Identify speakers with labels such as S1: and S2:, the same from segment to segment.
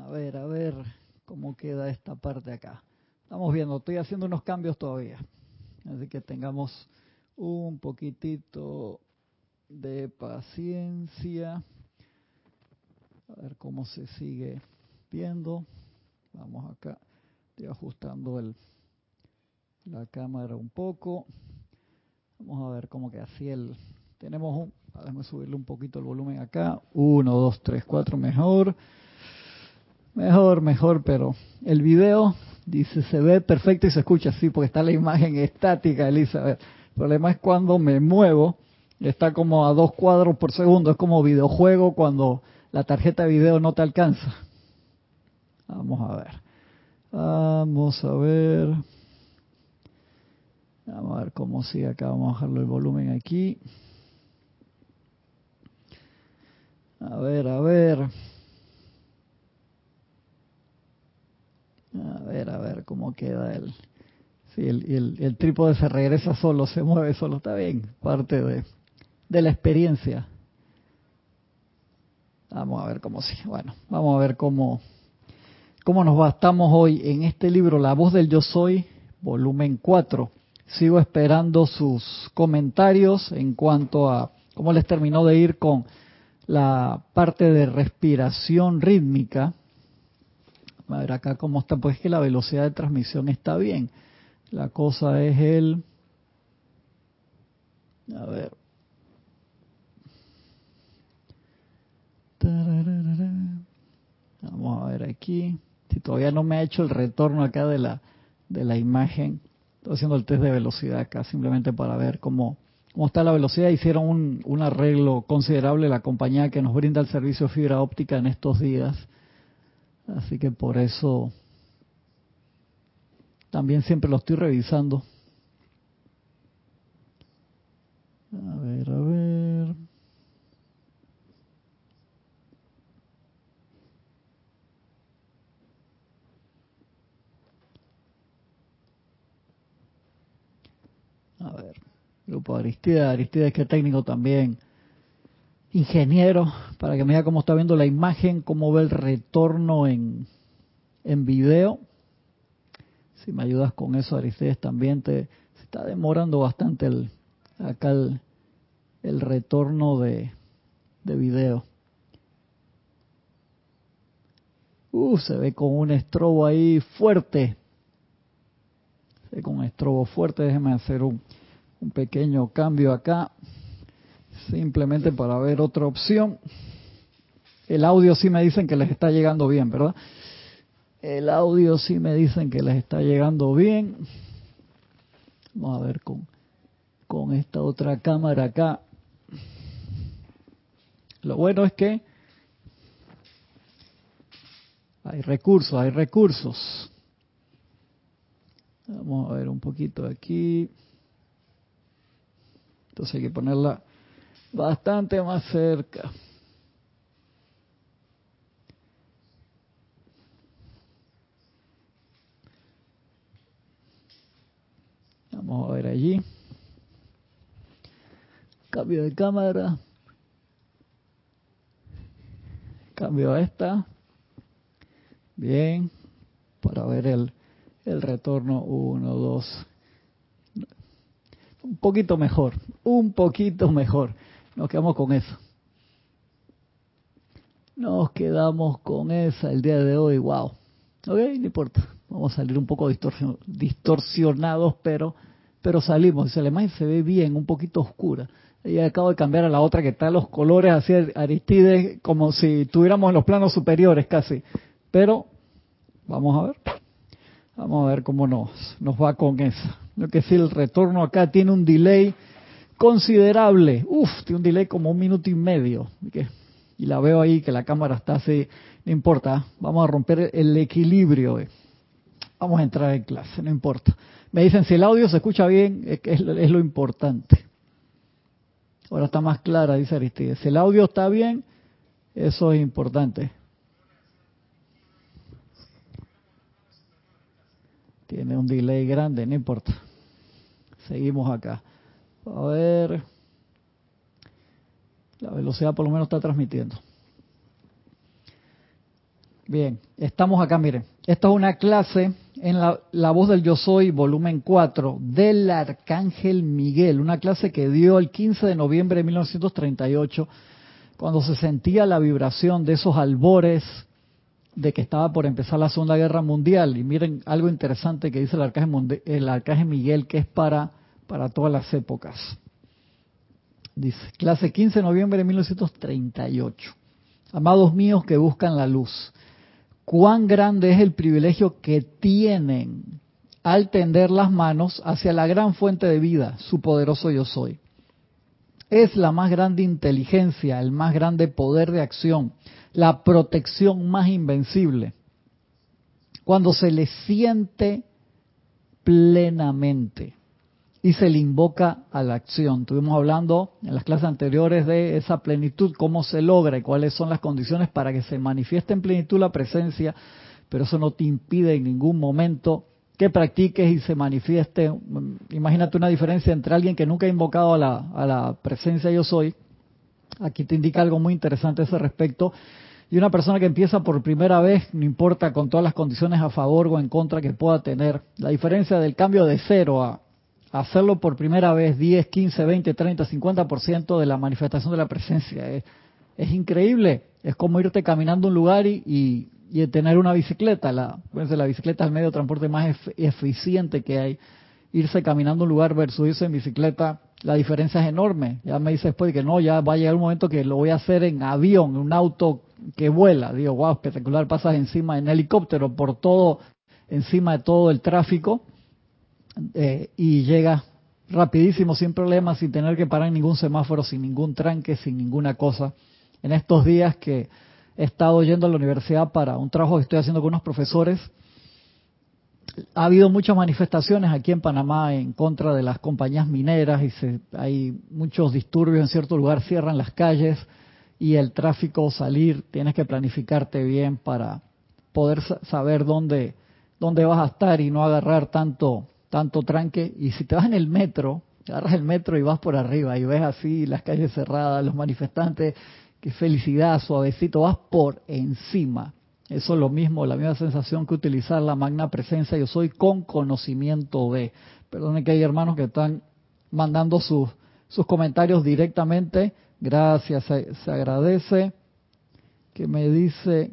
S1: A ver, a ver cómo queda esta parte acá. Estamos viendo, estoy haciendo unos cambios todavía. Así que tengamos un poquitito de paciencia. A ver cómo se sigue viendo. Vamos acá. Estoy ajustando el, la cámara un poco. Vamos a ver cómo que así el... Tenemos un... Déjame subirle un poquito el volumen acá. Uno, dos, tres, cuatro, mejor. Mejor, mejor, pero el video dice se ve perfecto y se escucha así porque está la imagen estática, Elizabeth. El problema es cuando me muevo, está como a dos cuadros por segundo, es como videojuego cuando la tarjeta de video no te alcanza. Vamos a ver. Vamos a ver. Vamos a ver cómo sigue acá. Vamos a bajarlo el volumen aquí. A ver, a ver. A ver, a ver cómo queda el... Sí, el, el, trípode se regresa solo, se mueve solo, está bien, parte de, de la experiencia. Vamos a ver cómo sí. Bueno, vamos a ver cómo, cómo nos bastamos hoy en este libro, La voz del yo soy, volumen 4. Sigo esperando sus comentarios en cuanto a cómo les terminó de ir con la parte de respiración rítmica a ver acá cómo está, pues que la velocidad de transmisión está bien. La cosa es el... A ver. Vamos a ver aquí. Si todavía no me ha hecho el retorno acá de la, de la imagen, estoy haciendo el test de velocidad acá simplemente para ver cómo, cómo está la velocidad. Hicieron un, un arreglo considerable la compañía que nos brinda el servicio de fibra óptica en estos días Así que por eso también siempre lo estoy revisando. A ver, a ver. A ver, grupo Aristide, Aristide que técnico también ingeniero para que me diga cómo está viendo la imagen, cómo ve el retorno en, en video. Si me ayudas con eso, Aristides, también te se está demorando bastante el acá el, el retorno de, de video. Uh, se ve con un estrobo ahí fuerte. Se ve con un estrobo fuerte. Déjeme hacer un, un pequeño cambio acá simplemente para ver otra opción. El audio sí me dicen que les está llegando bien, ¿verdad? El audio sí me dicen que les está llegando bien. Vamos a ver con, con esta otra cámara acá. Lo bueno es que hay recursos, hay recursos. Vamos a ver un poquito aquí. Entonces hay que ponerla bastante más cerca. Vamos a ver allí. Cambio de cámara. Cambio a esta. Bien. Para ver el, el retorno. Uno, dos. Un poquito mejor. Un poquito mejor. Nos quedamos con eso. Nos quedamos con esa el día de hoy. Wow. Ok, no importa. Vamos a salir un poco distorsionados, pero pero salimos. la imagen se ve bien, un poquito oscura. Y acabo de cambiar a la otra que está los colores así Aristides, como si tuviéramos en los planos superiores casi. Pero vamos a ver. Vamos a ver cómo nos, nos va con eso. Lo que sí, el retorno acá tiene un delay considerable. Uf, tiene un delay como un minuto y medio. Y la veo ahí que la cámara está así. No importa, vamos a romper el equilibrio. Eh. Vamos a entrar en clase, no importa. Me dicen si el audio se escucha bien, es, es lo importante. Ahora está más clara, dice Aristides. Si el audio está bien, eso es importante. Tiene un delay grande, no importa. Seguimos acá. A ver. La velocidad por lo menos está transmitiendo. Bien, estamos acá, miren. Esta es una clase en la, la, voz del Yo Soy, volumen 4, del Arcángel Miguel, una clase que dio el 15 de noviembre de 1938, cuando se sentía la vibración de esos albores de que estaba por empezar la Segunda Guerra Mundial. Y miren algo interesante que dice el Arcángel, el Arcángel Miguel, que es para, para todas las épocas. Dice, clase 15 de noviembre de 1938. Amados míos que buscan la luz cuán grande es el privilegio que tienen al tender las manos hacia la gran fuente de vida, su poderoso yo soy. Es la más grande inteligencia, el más grande poder de acción, la protección más invencible. Cuando se le siente plenamente y se le invoca a la acción. Estuvimos hablando en las clases anteriores de esa plenitud, cómo se logra y cuáles son las condiciones para que se manifieste en plenitud la presencia, pero eso no te impide en ningún momento que practiques y se manifieste. Imagínate una diferencia entre alguien que nunca ha invocado a la, presencia yo soy, aquí te indica algo muy interesante a ese respecto, y una persona que empieza por primera vez, no importa con todas las condiciones a favor o en contra que pueda tener, la diferencia del cambio de cero a hacerlo por primera vez 10, 15, 20, 30, 50% de la manifestación de la presencia. Es, es, increíble. Es como irte caminando un lugar y, y, y tener una bicicleta. La, pues la bicicleta es el medio de transporte más eficiente que hay. Irse caminando un lugar versus irse en bicicleta, la diferencia es enorme. Ya me dice después que no, ya va a llegar un momento que lo voy a hacer en avión, en un auto que vuela. Digo, wow, espectacular, pasas encima en helicóptero por todo, encima de todo el tráfico eh, y llega rapidísimo, sin problemas, sin tener que parar en ningún semáforo, sin ningún tranque, sin ninguna cosa. En estos días que he estado yendo a la universidad para un trabajo que estoy haciendo con unos profesores, ha habido muchas manifestaciones aquí en Panamá en contra de las compañías mineras y se, hay muchos disturbios en cierto lugar, cierran las calles y el tráfico salir, tienes que planificarte bien para poder saber dónde, dónde vas a estar y no agarrar tanto tanto tranque. Y si te vas en el metro, agarras el metro y vas por arriba y ves así las calles cerradas, los manifestantes, qué felicidad, suavecito, vas por encima. Eso es lo mismo, la misma sensación que utilizar la magna presencia. Yo soy con conocimiento de. Perdone que hay hermanos que están mandando sus, sus comentarios directamente. Gracias, se, se agradece. Que me dice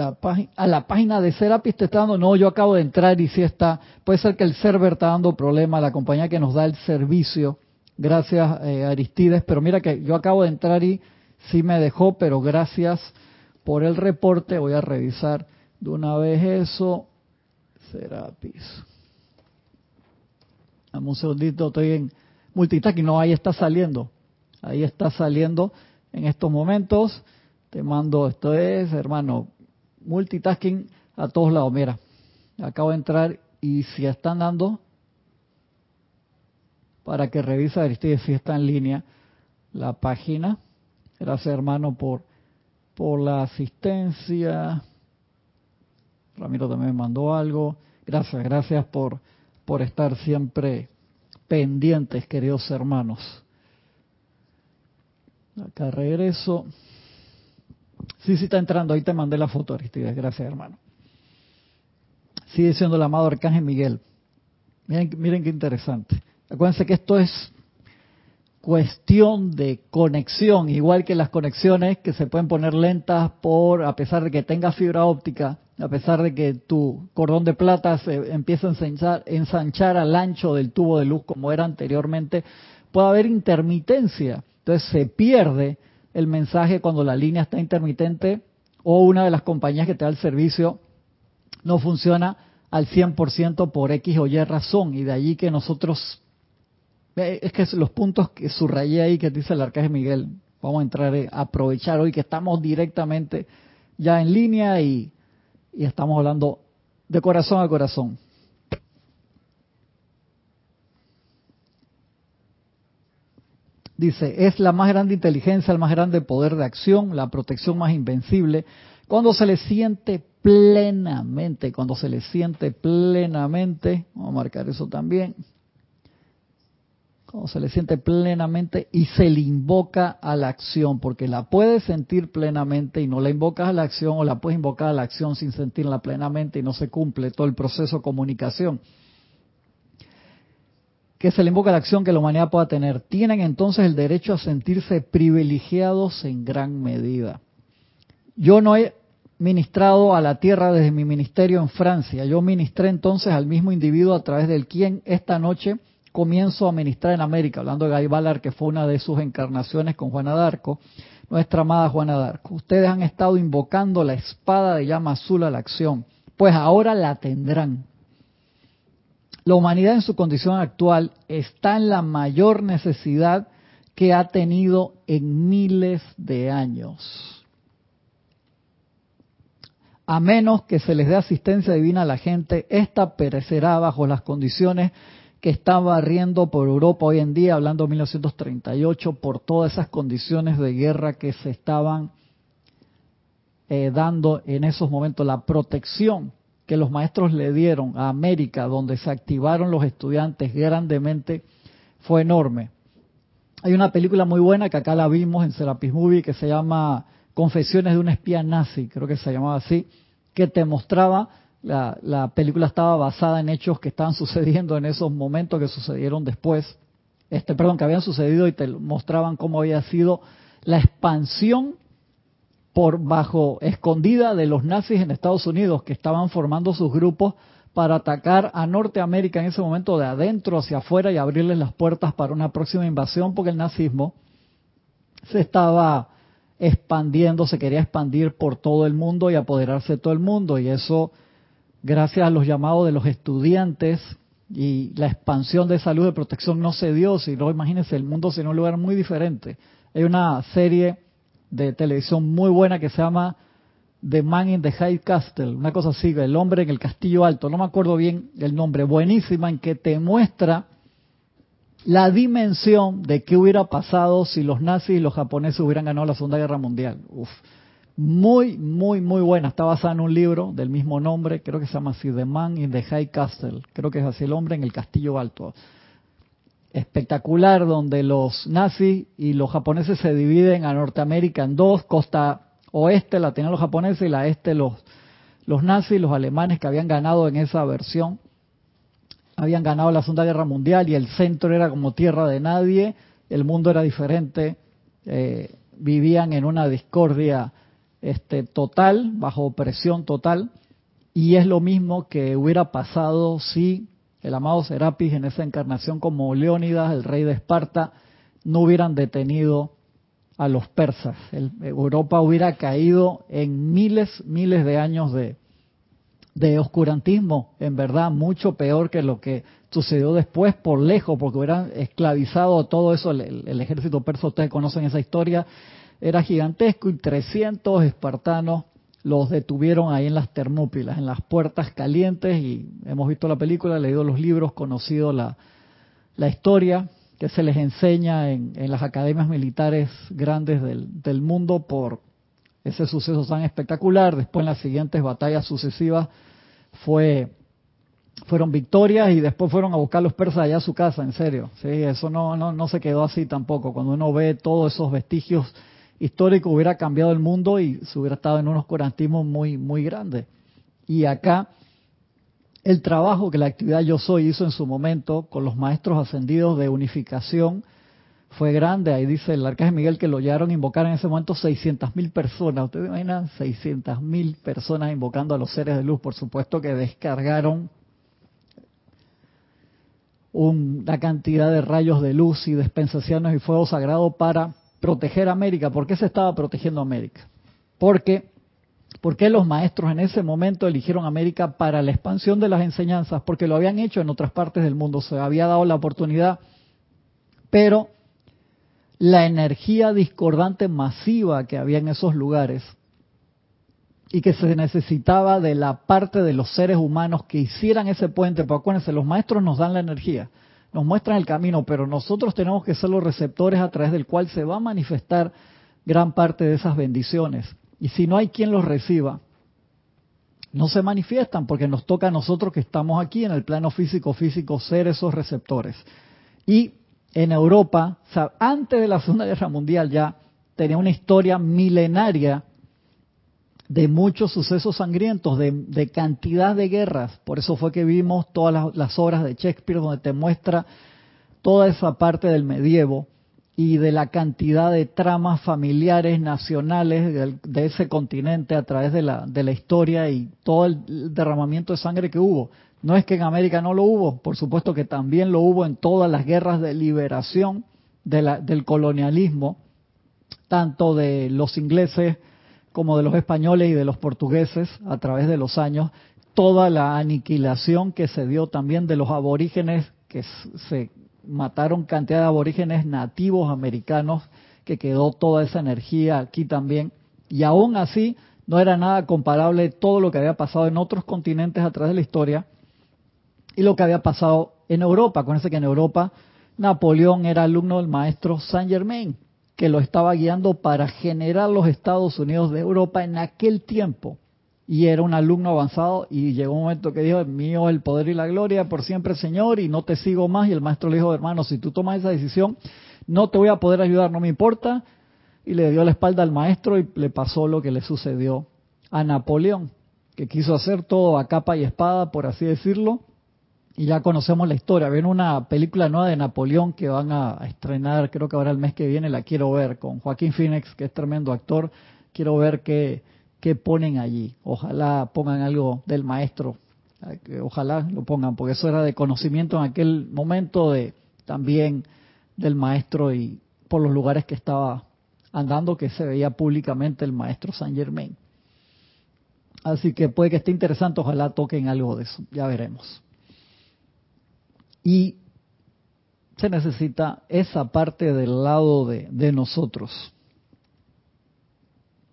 S1: a la página de Serapis te está dando, no, yo acabo de entrar y si está, puede ser que el server está dando problema, la compañía que nos da el servicio, gracias eh, Aristides, pero mira que yo acabo de entrar y sí me dejó, pero gracias por el reporte, voy a revisar de una vez eso, Serapis. Dame un segundito, estoy en multitasking, no, ahí está saliendo, ahí está saliendo en estos momentos, te mando, esto es, hermano, multitasking a todos lados. Mira, acabo de entrar y si están dando, para que revisa Aristides si está en línea la página. Gracias hermano por, por la asistencia. Ramiro también me mandó algo. Gracias, gracias por, por estar siempre pendientes, queridos hermanos. Acá regreso. Sí, sí está entrando. Ahí te mandé la foto, Aristides. Gracias, hermano. Sigue siendo el amado Arcángel Miguel. Miren, miren qué interesante. Acuérdense que esto es cuestión de conexión, igual que las conexiones que se pueden poner lentas por, a pesar de que tengas fibra óptica, a pesar de que tu cordón de plata se empieza a ensanchar, ensanchar al ancho del tubo de luz como era anteriormente, puede haber intermitencia. Entonces se pierde el mensaje cuando la línea está intermitente o una de las compañías que te da el servicio no funciona al 100% por X o Y razón. Y de allí que nosotros, es que los puntos que subrayé ahí que dice el arcángel Miguel, vamos a entrar a aprovechar hoy que estamos directamente ya en línea y, y estamos hablando de corazón a corazón. Dice, es la más grande inteligencia, el más grande poder de acción, la protección más invencible, cuando se le siente plenamente, cuando se le siente plenamente, vamos a marcar eso también, cuando se le siente plenamente y se le invoca a la acción, porque la puedes sentir plenamente y no la invocas a la acción, o la puedes invocar a la acción sin sentirla plenamente y no se cumple todo el proceso de comunicación. Que se le invoca la acción que la humanidad pueda tener. Tienen entonces el derecho a sentirse privilegiados en gran medida. Yo no he ministrado a la tierra desde mi ministerio en Francia. Yo ministré entonces al mismo individuo a través del quien esta noche comienzo a ministrar en América, hablando de Guy Ballard, que fue una de sus encarnaciones con Juana d'Arco, nuestra amada Juana d'Arco. Ustedes han estado invocando la espada de llama azul a la acción, pues ahora la tendrán. La humanidad en su condición actual está en la mayor necesidad que ha tenido en miles de años. A menos que se les dé asistencia divina a la gente, esta perecerá bajo las condiciones que está barriendo por Europa hoy en día, hablando de 1938, por todas esas condiciones de guerra que se estaban eh, dando en esos momentos, la protección que los maestros le dieron a América, donde se activaron los estudiantes grandemente, fue enorme. Hay una película muy buena que acá la vimos en Serapis Movie que se llama Confesiones de un espía nazi, creo que se llamaba así, que te mostraba la, película estaba basada en hechos que estaban sucediendo en esos momentos que sucedieron después, este, perdón, que habían sucedido y te mostraban cómo había sido la expansión por bajo escondida de los nazis en Estados Unidos que estaban formando sus grupos para atacar a Norteamérica en ese momento de adentro hacia afuera y abrirles las puertas para una próxima invasión porque el nazismo se estaba expandiendo, se quería expandir por todo el mundo y apoderarse de todo el mundo y eso gracias a los llamados de los estudiantes y la expansión de salud y protección no se dio, sino imagínense, el mundo en un lugar muy diferente. Hay una serie de televisión muy buena que se llama The Man in the High Castle, una cosa así, el hombre en el castillo alto, no me acuerdo bien el nombre, buenísima, en que te muestra la dimensión de qué hubiera pasado si los nazis y los japoneses hubieran ganado la Segunda Guerra Mundial. Uf, muy, muy, muy buena. Está basada en un libro del mismo nombre, creo que se llama así, The Man in the High Castle. Creo que es así el hombre en el castillo alto. Espectacular, donde los nazis y los japoneses se dividen a Norteamérica en dos, costa oeste la tenían los japoneses y la este los, los nazis, los alemanes que habían ganado en esa versión. Habían ganado la Segunda Guerra Mundial y el centro era como tierra de nadie, el mundo era diferente, eh, vivían en una discordia este, total, bajo opresión total, y es lo mismo que hubiera pasado si el amado Serapis en esa encarnación como Leónidas, el rey de Esparta, no hubieran detenido a los persas. Europa hubiera caído en miles, miles de años de, de oscurantismo, en verdad, mucho peor que lo que sucedió después por lejos, porque hubieran esclavizado todo eso, el, el ejército persa, ustedes conocen esa historia, era gigantesco y 300 espartanos los detuvieron ahí en las Termópilas, en las puertas calientes y hemos visto la película, leído los libros, conocido la, la historia que se les enseña en, en las academias militares grandes del, del, mundo por ese suceso tan espectacular. Después en las siguientes batallas sucesivas fue fueron victorias y después fueron a buscar los persas allá a su casa, en serio. Sí, eso no, no, no se quedó así tampoco. Cuando uno ve todos esos vestigios histórico hubiera cambiado el mundo y se hubiera estado en unos curantismos muy, muy grandes. Y acá, el trabajo que la actividad Yo Soy hizo en su momento con los maestros ascendidos de unificación fue grande. Ahí dice el arcángel Miguel que lo llegaron a invocar en ese momento 600 mil personas. ¿Ustedes imaginan 600 mil personas invocando a los seres de luz? Por supuesto que descargaron una cantidad de rayos de luz y dispensaciones y fuego sagrado para proteger América. ¿Por qué se estaba protegiendo América? Porque, porque los maestros en ese momento eligieron América para la expansión de las enseñanzas? Porque lo habían hecho en otras partes del mundo, se había dado la oportunidad, pero la energía discordante masiva que había en esos lugares y que se necesitaba de la parte de los seres humanos que hicieran ese puente, porque acuérdense, los maestros nos dan la energía, nos muestran el camino, pero nosotros tenemos que ser los receptores a través del cual se va a manifestar gran parte de esas bendiciones. Y si no hay quien los reciba, no se manifiestan porque nos toca a nosotros que estamos aquí en el plano físico, físico, ser esos receptores. Y en Europa, antes de la Segunda Guerra Mundial ya tenía una historia milenaria de muchos sucesos sangrientos, de, cantidad de guerras. Por eso fue que vimos todas las, las, obras de Shakespeare donde te muestra toda esa parte del medievo y de la cantidad de tramas familiares, nacionales de, ese continente a través de la, de la historia y todo el derramamiento de sangre que hubo. No es que en América no lo hubo, por supuesto que también lo hubo en todas las guerras de liberación del colonialismo, tanto de los ingleses como de los españoles y de los portugueses a través de los años, toda la aniquilación que se dio también de los aborígenes que se mataron cantidad de aborígenes nativos americanos, que quedó toda esa energía aquí también. Y aún así no era nada comparable todo lo que había pasado en otros continentes a través de la historia y lo que había pasado en Europa. Acuérdense que en Europa Napoleón era alumno del maestro Saint Germain, que lo estaba guiando para generar los Estados Unidos de Europa en aquel tiempo y era un alumno avanzado y llegó un momento que dijo, mío el poder y la gloria por siempre Señor y no te sigo más y el maestro le dijo, hermano, si tú tomas esa decisión, no te voy a poder ayudar, no me importa. Y le dio la espalda al maestro y le pasó lo que le sucedió a Napoleón, que quiso hacer todo a capa y espada, por así decirlo, y ya conocemos la historia. Ven una película nueva de Napoleón que van a estrenar, creo que ahora el mes que viene la quiero ver, con Joaquín Phoenix, que es tremendo actor. Quiero ver qué, que ponen allí. Ojalá pongan algo del maestro, ojalá lo pongan, porque eso era de conocimiento en aquel momento de también del maestro y por los lugares que estaba andando que se veía públicamente el maestro Saint Germain. Así que puede que esté interesante, ojalá toquen algo de eso, ya veremos. Y se necesita esa parte del lado de, nosotros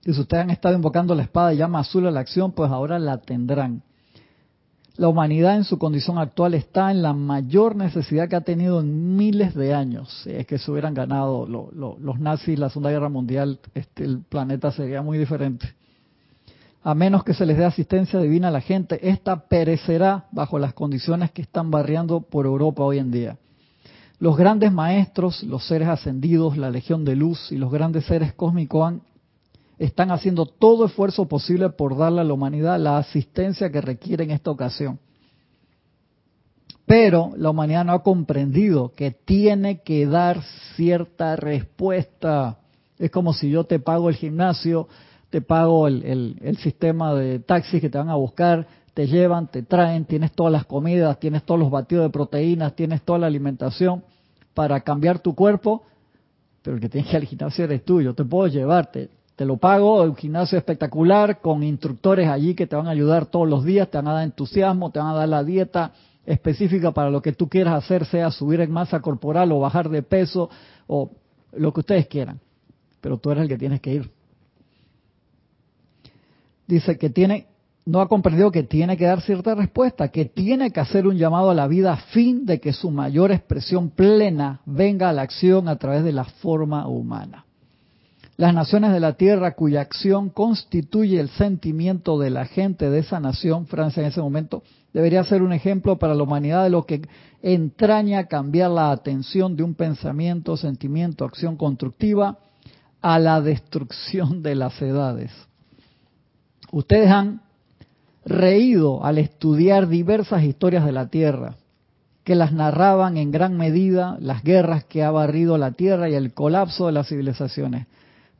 S1: y si ustedes han estado invocando la espada y llama azul a la acción, pues ahora la tendrán. La humanidad en su condición actual está en la mayor necesidad que ha tenido en miles de años. Si es que se hubieran ganado los nazis la Segunda Guerra Mundial, este, el planeta sería muy diferente. A menos que se les dé asistencia divina a la gente, esta perecerá bajo las condiciones que están barriando por Europa hoy en día. Los grandes maestros, los seres ascendidos, la Legión de Luz y los grandes seres cósmicos han están haciendo todo esfuerzo posible por darle a la humanidad la asistencia que requiere en esta ocasión. Pero la humanidad no ha comprendido que tiene que dar cierta respuesta. Es como si yo te pago el gimnasio, te pago el, el, sistema de taxis que te van a buscar, te llevan, te traen, tienes todas las comidas, tienes todos los batidos de proteínas, tienes toda la alimentación para cambiar tu cuerpo, pero el que tienes que ir al gimnasio eres tú, yo te puedo llevarte, te lo pago, un gimnasio espectacular con instructores allí que te van a ayudar todos los días, te van a dar entusiasmo, te van a dar la dieta específica para lo que tú quieras hacer, sea subir en masa corporal o bajar de peso o lo que ustedes quieran. Pero tú eres el que tienes que ir. Dice que tiene, no ha comprendido que tiene que dar cierta respuesta, que tiene que hacer un llamado a la vida a fin de que su mayor expresión plena venga a la acción a través de la forma humana. Las naciones de la tierra cuya acción constituye el sentimiento de la gente de esa nación, Francia en ese momento, debería ser un ejemplo para la humanidad de lo que entraña cambiar la atención de un pensamiento, sentimiento, acción constructiva a la destrucción de las edades. Ustedes han reído al estudiar diversas historias de la tierra, que las narraban en gran medida las guerras que ha barrido la tierra y el colapso de las civilizaciones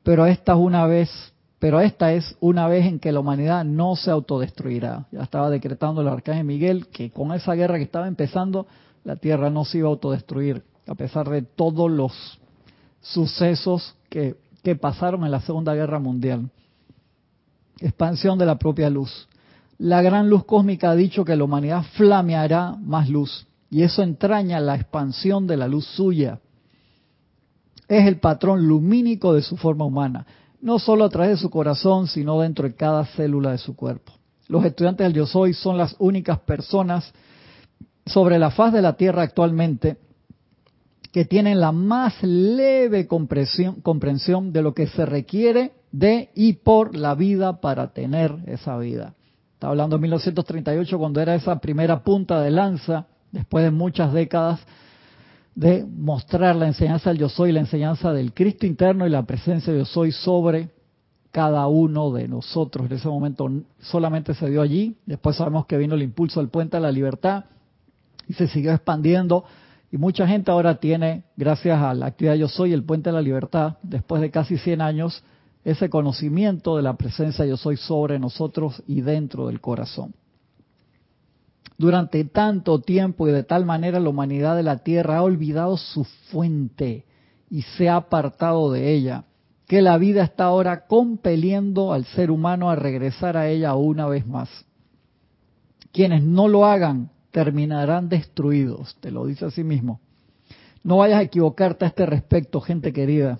S1: pero esta es una vez, pero esta es una vez en que la humanidad no se autodestruirá. Ya estaba decretando el arcángel Miguel que con esa guerra que estaba empezando, la Tierra no se iba a autodestruir, a pesar de todos los sucesos que, que pasaron en la Segunda Guerra Mundial. Expansión de la propia luz. La gran luz cósmica ha dicho que la humanidad flameará más luz, y eso entraña la expansión de la luz suya es el patrón lumínico de su forma humana, no solo a través de su corazón, sino dentro de cada célula de su cuerpo. Los estudiantes del Yo Soy son las únicas personas sobre la faz de la Tierra actualmente que tienen la más leve comprensión de lo que se requiere de y por la vida para tener esa vida. Está hablando de 1938 cuando era esa primera punta de lanza, después de muchas décadas de mostrar la enseñanza del yo soy, la enseñanza del Cristo interno y la presencia de yo soy sobre cada uno de nosotros. En ese momento solamente se dio allí, después sabemos que vino el impulso del puente a la libertad y se siguió expandiendo y mucha gente ahora tiene, gracias a la actividad Yo Soy, el Puente de la Libertad, después de casi 100 años, ese conocimiento de la presencia Yo Soy sobre nosotros y dentro del corazón. Durante tanto tiempo y de tal manera la humanidad de la Tierra ha olvidado su fuente y se ha apartado de ella, que la vida está ahora compeliendo al ser humano a regresar a ella una vez más. Quienes no lo hagan terminarán destruidos, te lo dice a sí mismo. No vayas a equivocarte a este respecto, gente querida.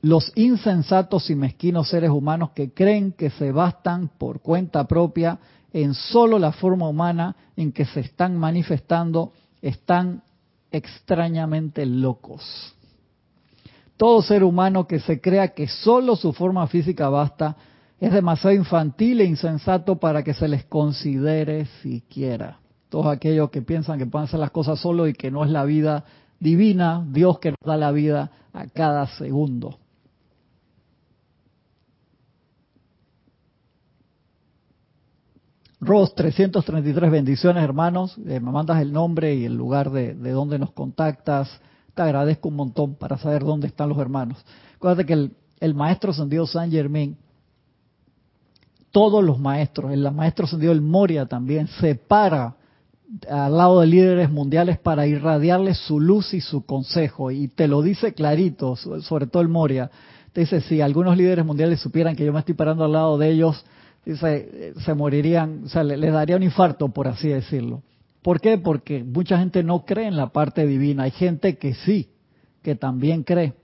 S1: Los insensatos y mezquinos seres humanos que creen que se bastan por cuenta propia en solo la forma humana en que se están manifestando, están extrañamente locos. Todo ser humano que se crea que solo su forma física basta es demasiado infantil e insensato para que se les considere siquiera todos aquellos que piensan que pueden hacer las cosas solo y que no es la vida divina, Dios que nos da la vida a cada segundo. Ros, 333 bendiciones, hermanos. Eh, me mandas el nombre y el lugar de, de, donde nos contactas. Te agradezco un montón para saber dónde están los hermanos. Acuérdate que el, maestro Sendido San Germain, todos los maestros, el maestro Sendido el Moria también, separa al lado de líderes mundiales para irradiarles su luz y su consejo. Y te lo dice clarito, sobre todo el Moria. Te dice, si algunos líderes mundiales supieran que yo me estoy parando al lado de ellos, se morirían, o sea, les daría un infarto, por así decirlo. ¿Por qué? Porque mucha gente no cree en la parte divina. Hay gente que sí, que también cree,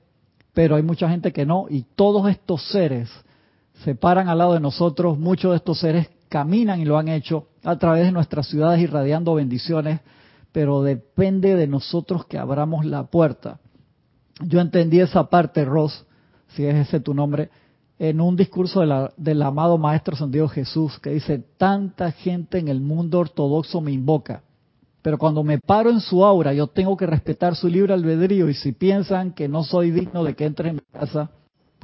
S1: pero hay mucha gente que no. Y todos estos seres se paran al lado de nosotros, muchos de estos seres caminan y lo han hecho a través de nuestras ciudades irradiando bendiciones, pero depende de nosotros que abramos la puerta. Yo entendí esa parte, Ross, si es ese tu nombre, en un discurso del amado Maestro San Dios Jesús, que dice, tanta gente en el mundo ortodoxo me invoca, pero cuando me paro en su aura, yo tengo que respetar su libre albedrío y si piensan que no soy digno de que entre en mi casa,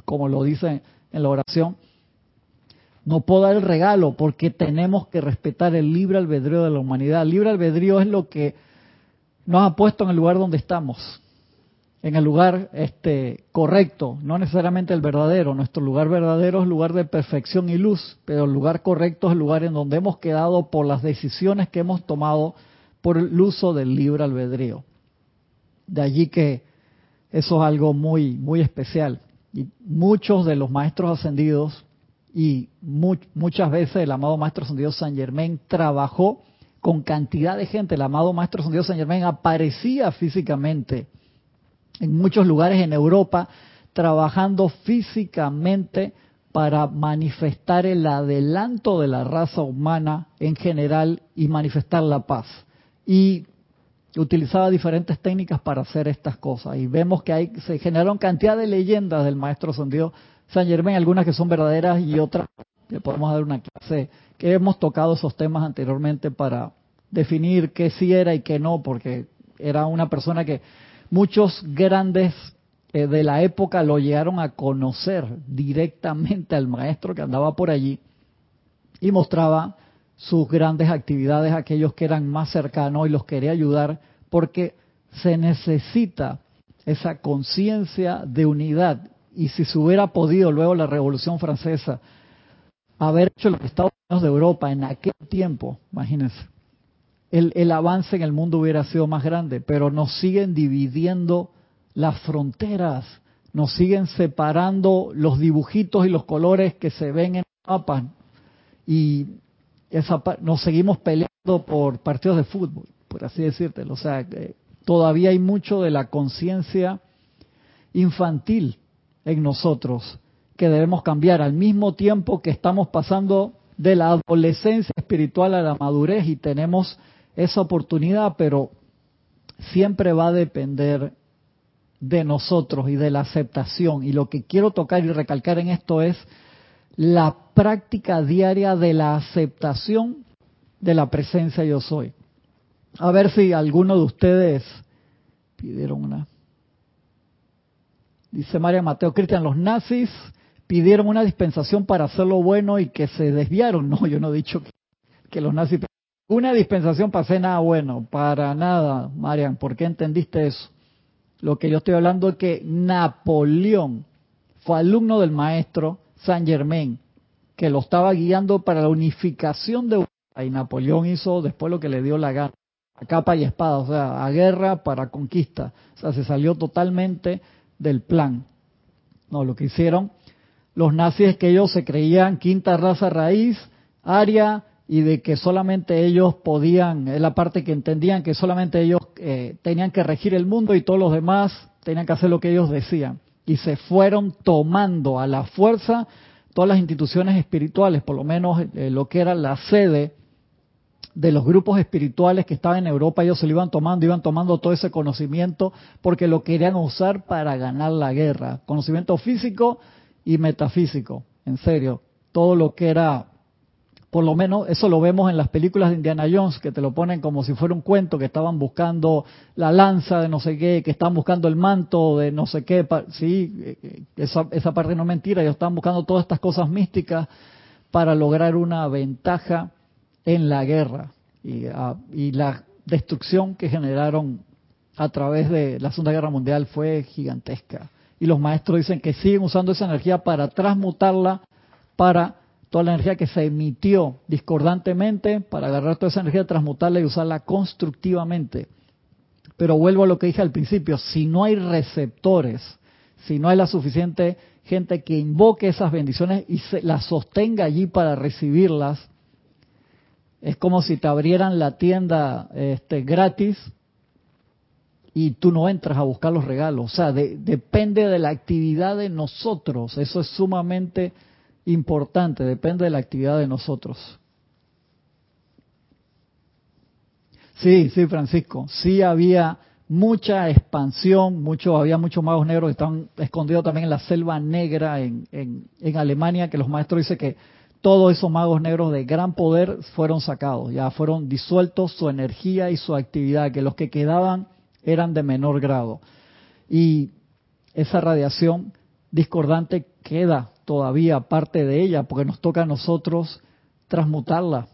S1: como lo dice en la oración, no puedo dar el regalo porque tenemos que respetar el libre albedrío de la humanidad. El libre albedrío es lo que nos ha puesto en el lugar donde estamos, en el lugar este correcto, no necesariamente el verdadero. Nuestro lugar verdadero es el lugar de perfección y luz, pero el lugar correcto es el lugar en donde hemos quedado por las decisiones que hemos tomado por el uso del libre albedrío. De allí que eso es algo muy muy especial. Y muchos de los maestros ascendidos y muchas veces el amado Maestro San Dios San Germain trabajó con cantidad de gente. El amado Maestro San Dios San Germain aparecía físicamente en muchos lugares en Europa, trabajando físicamente para manifestar el adelanto de la raza humana en general y manifestar la paz. Y utilizaba diferentes técnicas para hacer estas cosas. Y vemos que hay, se generaron cantidad de leyendas del Maestro San Dios San Germán, algunas que son verdaderas y otras que podemos dar una clase, que hemos tocado esos temas anteriormente para definir qué sí era y qué no, porque era una persona que muchos grandes eh, de la época lo llegaron a conocer directamente al maestro que andaba por allí y mostraba sus grandes actividades a aquellos que eran más cercanos y los quería ayudar porque se necesita esa conciencia de unidad y si se hubiera podido luego la Revolución Francesa haber hecho los Estados Unidos de Europa en aquel tiempo, imagínense, el, avance en el mundo hubiera sido más grande, pero nos siguen dividiendo las fronteras, nos siguen separando los dibujitos y los colores que se ven en el mapa y esa, nos seguimos peleando por partidos de fútbol, por así decírtelo. O sea, todavía hay mucho de la conciencia infantil en nosotros que debemos cambiar al mismo tiempo que estamos pasando de la adolescencia espiritual a la madurez y tenemos esa oportunidad, pero siempre va a depender de nosotros y de la aceptación. Y lo que quiero tocar y recalcar en esto es la práctica diaria de la aceptación de la presencia yo soy. A ver si alguno de ustedes pidieron una. Dice María Mateo Cristian, los nazis pidieron una dispensación para hacer lo bueno y que se desviaron. No, yo no he dicho que, los nazis... Una dispensación para hacer nada bueno, para nada, Marian. ¿Por qué entendiste eso? Lo que yo estoy hablando es que Napoleón fue alumno del maestro Saint Germain, que lo estaba guiando para la unificación de Europa. Y Napoleón hizo después lo que le dio la gana, a capa y espada, o sea, a guerra para conquista. O sea, se salió totalmente del plan. No, lo que hicieron los nazis es que ellos se creían quinta raza raíz, aria, y de que solamente ellos podían, es la parte que entendían que solamente ellos eh, tenían que regir el mundo y todos los demás tenían que hacer lo que ellos decían. Y se fueron tomando a la fuerza todas las instituciones espirituales, por lo menos eh, lo que era la sede de los grupos espirituales que estaban en Europa, ellos se lo iban tomando, iban tomando todo ese conocimiento porque lo querían usar para ganar la guerra. Conocimiento físico y metafísico, en serio. Todo lo que era, por lo menos eso lo vemos en las películas de Indiana Jones, que te lo ponen como si fuera un cuento, que estaban buscando la lanza de no sé qué, que estaban buscando el manto de no sé qué. Sí, eh, esa, esa parte no es mentira, ellos estaban buscando todas estas cosas místicas para lograr una ventaja en la guerra y, ah, y la destrucción que generaron a través de la Segunda Guerra Mundial fue gigantesca. Y los maestros dicen que siguen usando esa energía para transmutarla para toda la energía que se emitió discordantemente, para agarrar toda esa energía, transmutarla y usarla constructivamente. Pero vuelvo a lo que dije al principio, si no hay receptores, si no hay la suficiente gente que invoque esas bendiciones y se las sostenga allí para recibirlas, es como si te abrieran la tienda este, gratis y tú no entras a buscar los regalos. O sea, depende de la actividad de nosotros. Eso es sumamente importante. Depende de la actividad de nosotros. Sí, sí, Francisco. Sí había mucha expansión, mucho, había muchos magos negros que estaban escondidos también en la selva negra en, en, en Alemania, que los maestros dicen que todos esos magos negros de gran poder fueron sacados, ya fueron disueltos su energía y su actividad, que los que quedaban eran de menor grado. Y esa radiación discordante queda todavía parte de ella, porque nos toca a nosotros transmutarla,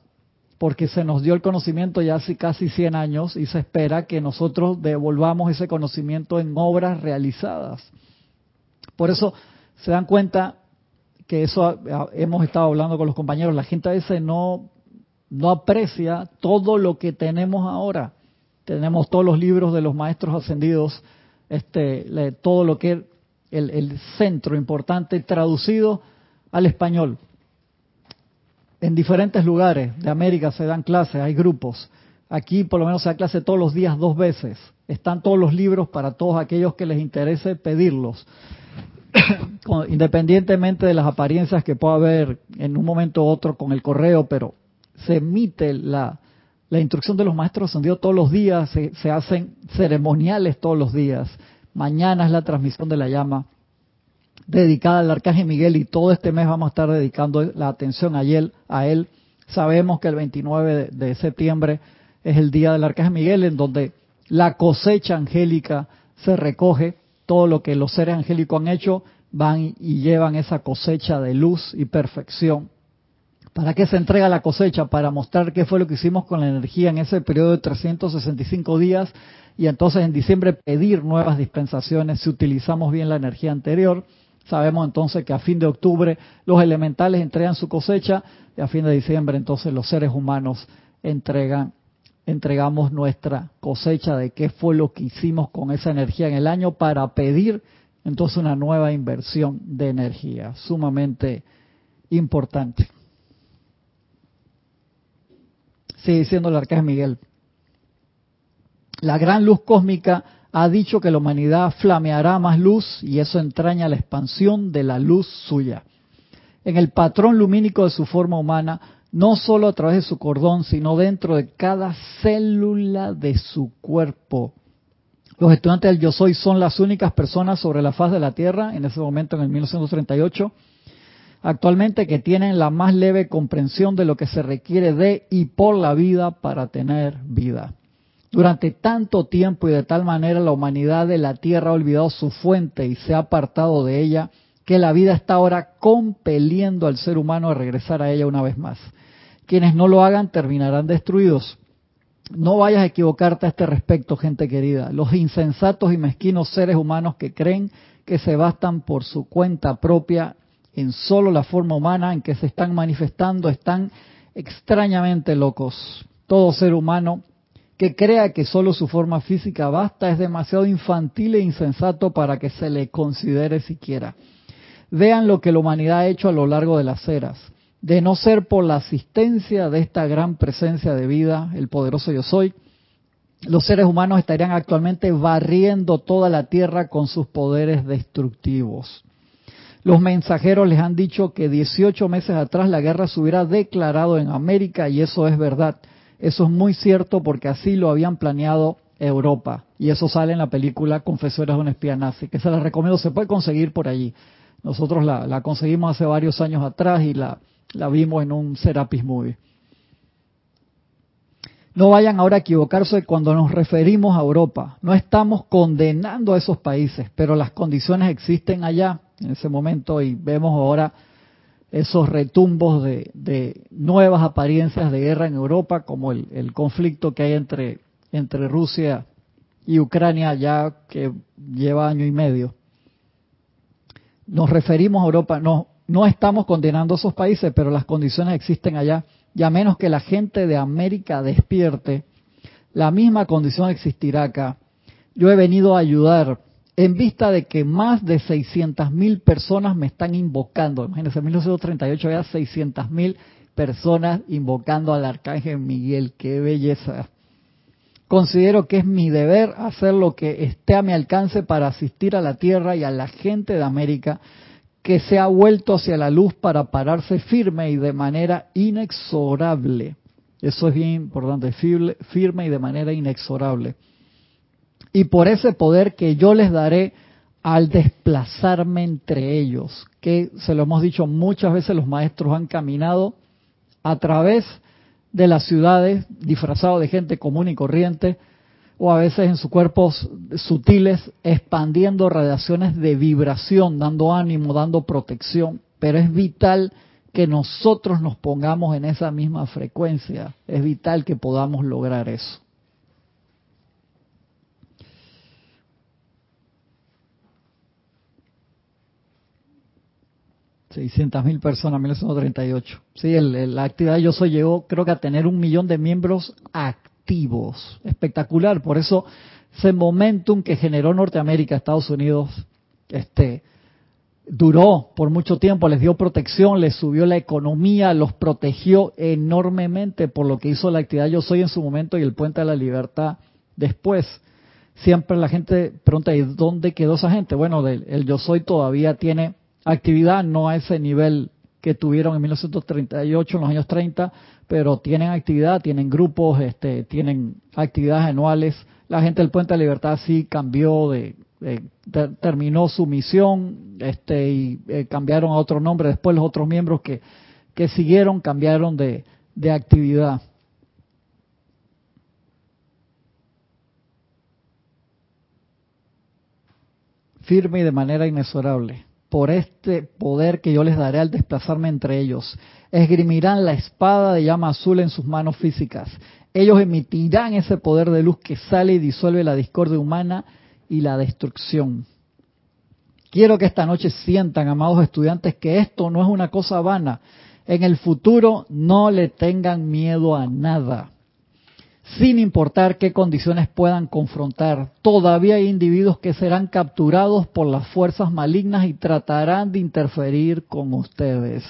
S1: porque se nos dio el conocimiento ya hace casi 100 años y se espera que nosotros devolvamos ese conocimiento en obras realizadas. Por eso se dan cuenta que eso hemos estado hablando con los compañeros, la gente a veces no, no aprecia todo lo que tenemos ahora. Tenemos todos los libros de los maestros ascendidos, este, todo lo que el, el centro importante traducido al español. En diferentes lugares de América se dan clases, hay grupos. Aquí por lo menos se da clase todos los días dos veces. Están todos los libros para todos aquellos que les interese pedirlos. independientemente de las apariencias que pueda haber en un momento u otro con el correo, pero se emite la, la instrucción de los maestros ascendidos todos los días, se, se, hacen ceremoniales todos los días. Mañana es la transmisión de la llama dedicada al Arcángel Miguel y todo este mes vamos a estar dedicando la atención a él. A él. Sabemos que el 29 de, de septiembre es el día del Arcángel Miguel en donde la cosecha angélica se recoge todo lo que los seres angélicos han hecho, van y llevan esa cosecha de luz y perfección. ¿Para qué se entrega la cosecha? Para mostrar qué fue lo que hicimos con la energía en ese periodo de 365 días y entonces en diciembre pedir nuevas dispensaciones si utilizamos bien la energía anterior. Sabemos entonces que a fin de octubre los elementales entregan su cosecha y a fin de diciembre entonces los seres humanos entregan entregamos nuestra cosecha de qué fue lo que hicimos con esa energía en el año para pedir entonces una nueva inversión de energía, sumamente importante. Sigue diciendo el arcángel Miguel. La gran luz cósmica ha dicho que la humanidad flameará más luz y eso entraña la expansión de la luz suya. En el patrón lumínico de su forma humana, no solo a través de su cordón, sino dentro de cada célula de su cuerpo. Los estudiantes del Yo Soy son las únicas personas sobre la faz de la Tierra, en ese momento en el 1938, actualmente que tienen la más leve comprensión de lo que se requiere de y por la vida para tener vida. Durante tanto tiempo y de tal manera la humanidad de la Tierra ha olvidado su fuente y se ha apartado de ella, que la vida está ahora compeliendo al ser humano a regresar a ella una vez más. Quienes no lo hagan terminarán destruidos. No vayas a equivocarte a este respecto, gente querida. Los insensatos y mezquinos seres humanos que creen que se bastan por su cuenta propia en solo la forma humana en que se están manifestando están extrañamente locos. Todo ser humano que crea que solo su forma física basta es demasiado infantil e insensato para que se le considere siquiera. Vean lo que la humanidad ha hecho a lo largo de las eras de no ser por la asistencia de esta gran presencia de vida, el poderoso yo soy, los seres humanos estarían actualmente barriendo toda la tierra con sus poderes destructivos. Los mensajeros les han dicho que 18 meses atrás la guerra se hubiera declarado en América y eso es verdad. Eso es muy cierto porque así lo habían planeado Europa. Y eso sale en la película Confesores de un espía nazi, que se la recomiendo, se puede conseguir por allí. Nosotros la conseguimos hace varios años atrás y la, la vimos en un Serapis Movie. No vayan ahora a equivocarse cuando nos referimos a Europa. No estamos condenando a esos países, pero las condiciones existen allá en ese momento y vemos ahora esos retumbos de, nuevas apariencias de guerra en Europa, como el, el, conflicto que hay entre, entre Rusia y Ucrania ya que lleva año y medio. Nos referimos a Europa, no, no estamos condenando esos países, pero las condiciones existen allá. Y a menos que la gente de América despierte, la misma condición existirá acá. Yo he venido a ayudar en vista de que más de 600.000 personas me están invocando. Imagínense, en 1938 había 600.000 personas invocando al Arcángel Miguel. ¡Qué belleza! Considero que es mi deber hacer lo que esté a mi alcance para asistir a la Tierra y a la gente de América que se ha vuelto hacia la luz para pararse firme y de manera inexorable. Eso es bien importante, firme y de manera inexorable. Y por ese poder que yo les daré al desplazarme entre ellos, que se lo hemos dicho muchas veces, los maestros han caminado a través de las ciudades disfrazados de gente común y corriente, o a veces en sus cuerpos sutiles, expandiendo radiaciones de vibración, dando ánimo, dando protección. Pero es vital que nosotros nos pongamos en esa misma frecuencia. Es vital que podamos lograr eso. Mil personas, en 1938. Sí, la actividad Yo Soy llegó, creo que a tener un millón de miembros activos Espectacular. Por eso ese momentum que generó Norteamérica, Estados Unidos, este, duró por mucho tiempo, les dio protección, les subió la economía, los protegió enormemente por lo que hizo la actividad Yo Soy en su momento y el Puente de la Libertad después. Siempre la gente pregunta, ¿y dónde quedó esa gente? Bueno, el Yo Soy todavía tiene actividad, no a ese nivel que tuvieron en 1938, en los años 30, pero tienen actividad, tienen grupos, este, tienen actividades anuales. La gente del Puente de Libertad sí cambió de, terminó su misión, este, y eh, cambiaron a otro nombre. Después los otros miembros que, que siguieron cambiaron de, de actividad. Firme y de manera inexorable por este poder que yo les daré al desplazarme entre ellos. Esgrimirán la espada de llama azul en sus manos físicas. Ellos emitirán ese poder de luz que sale y disuelve la discordia humana y la destrucción. Quiero que esta noche sientan, amados estudiantes, que esto no es una cosa vana. En el futuro no le tengan miedo a nada sin importar qué condiciones puedan confrontar. Todavía hay individuos que serán capturados por las fuerzas malignas y tratarán de interferir con ustedes.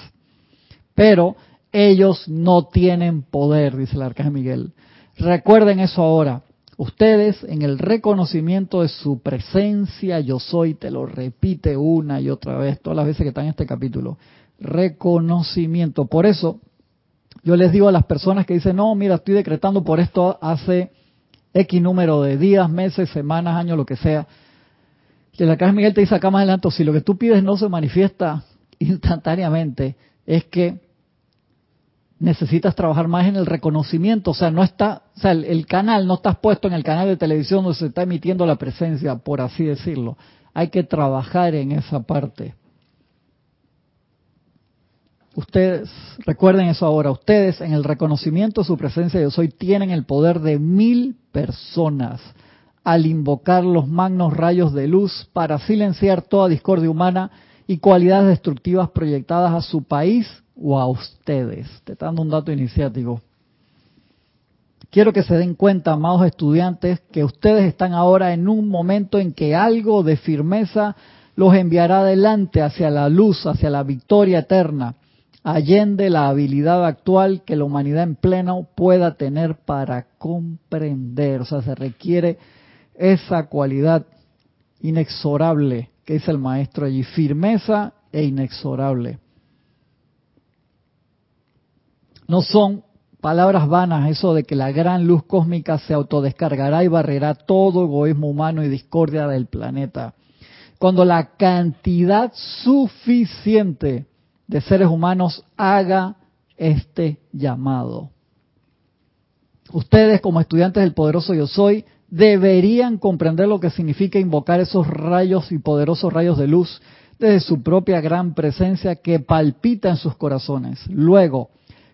S1: Pero ellos no tienen poder, dice el arcángel Miguel. Recuerden eso ahora. Ustedes en el reconocimiento de su presencia, yo soy, te lo repite una y otra vez, todas las veces que están en este capítulo. Reconocimiento. Por eso, yo les digo a las personas que dicen, no, mira, estoy decretando por esto hace X número de días, meses, semanas, años, lo que sea. Que la Casa Miguel te dice acá más adelante, si lo que tú pides no se manifiesta instantáneamente, es que necesitas trabajar más en el reconocimiento, o sea, no está, o sea, el, canal no estás puesto en el canal de televisión donde se está emitiendo la presencia, por así decirlo. Hay que trabajar en esa parte. Ustedes, recuerden eso ahora, ustedes en el reconocimiento de su presencia yo soy tienen el poder de mil personas al invocar los magnos rayos de luz para silenciar toda discordia humana y cualidades destructivas proyectadas a su país o a ustedes. Te dando un dato iniciático. Quiero que se den cuenta, amados estudiantes, que ustedes están ahora en un momento en que algo de firmeza los enviará adelante hacia la luz, hacia la victoria eterna, allende la habilidad actual que la humanidad en pleno pueda tener para comprender. O sea, se requiere esa cualidad inexorable que dice el maestro allí, firmeza e inexorable. No son palabras vanas eso de que la gran luz cósmica se autodescargará y barrerá todo egoísmo humano y discordia del planeta. Cuando la cantidad suficiente de seres humanos haga este llamado. Ustedes como estudiantes del poderoso yo soy deberían comprender lo que significa invocar esos rayos y poderosos rayos de luz desde su propia gran presencia que palpita en sus corazones. Luego,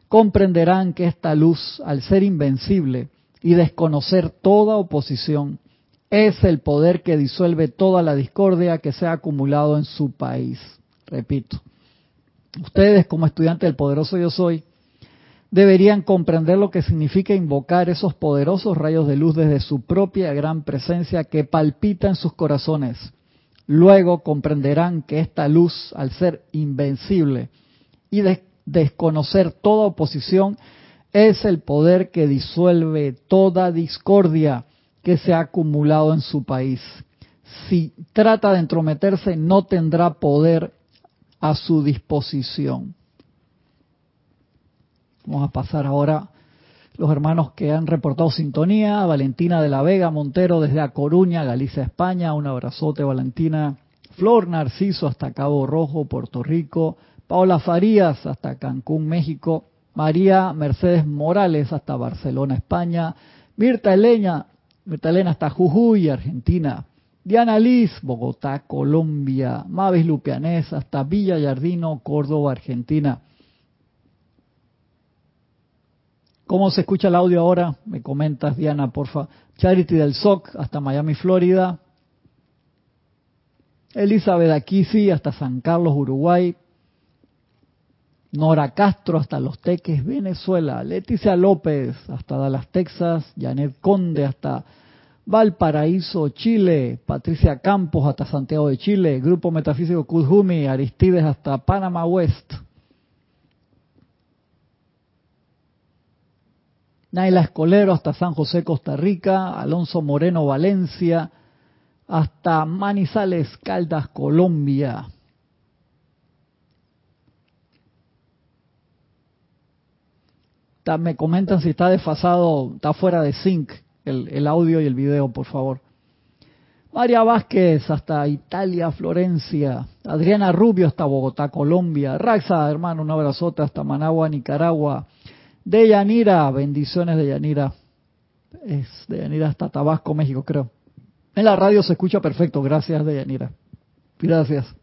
S1: comprenderán que esta luz, al ser invencible y desconocer toda oposición, es el poder que disuelve toda la discordia que se ha acumulado en su país. Repito, ustedes como estudiantes del poderoso yo soy, deberían comprender lo que significa invocar esos poderosos rayos de luz desde su propia gran presencia que palpita en sus corazones. Luego comprenderán que esta luz, al ser invencible y desconocer toda oposición es el poder que disuelve toda discordia que se ha acumulado en su país. Si trata de entrometerse, no tendrá poder a su disposición. Vamos a pasar ahora los hermanos que han reportado sintonía, Valentina de la Vega Montero desde A Coruña, Galicia, España, un abrazote Valentina, Flor Narciso hasta Cabo Rojo, Puerto Rico, Paola Farías hasta Cancún, México, María Mercedes Morales hasta Barcelona, España, Mirta Elena, Mirta Elena hasta Jujuy, Argentina, Diana Liz, Bogotá, Colombia, Mavis Lupianés hasta Villa Yardino, Córdoba, Argentina. ¿Cómo se escucha el audio ahora? Me comentas, Diana, porfa. Charity del SOC hasta Miami, Florida. Elizabeth Aquisi hasta San Carlos, Uruguay. Nora Castro hasta Los Teques, Venezuela, Leticia López hasta Dallas, Texas, Janet Conde hasta Valparaíso, Chile, Patricia Campos hasta Santiago de Chile, Grupo Metafísico Kuzhumi, Aristides hasta Panamá West. Naila Escolero hasta San José, Costa Rica, Alonso Moreno, Valencia, hasta Manizales, Caldas, Colombia. me comentan si está desfasado, está fuera de sync el, audio y el video, por favor. María Vázquez hasta Italia, Florencia. Adriana Rubio hasta Bogotá, Colombia. Raxa, hermano, un abrazote hasta Managua, Nicaragua. De Yanira, bendiciones de Yanira. Es de Yanira hasta Tabasco, México, creo. En la radio se escucha perfecto, gracias de Yanira. Gracias.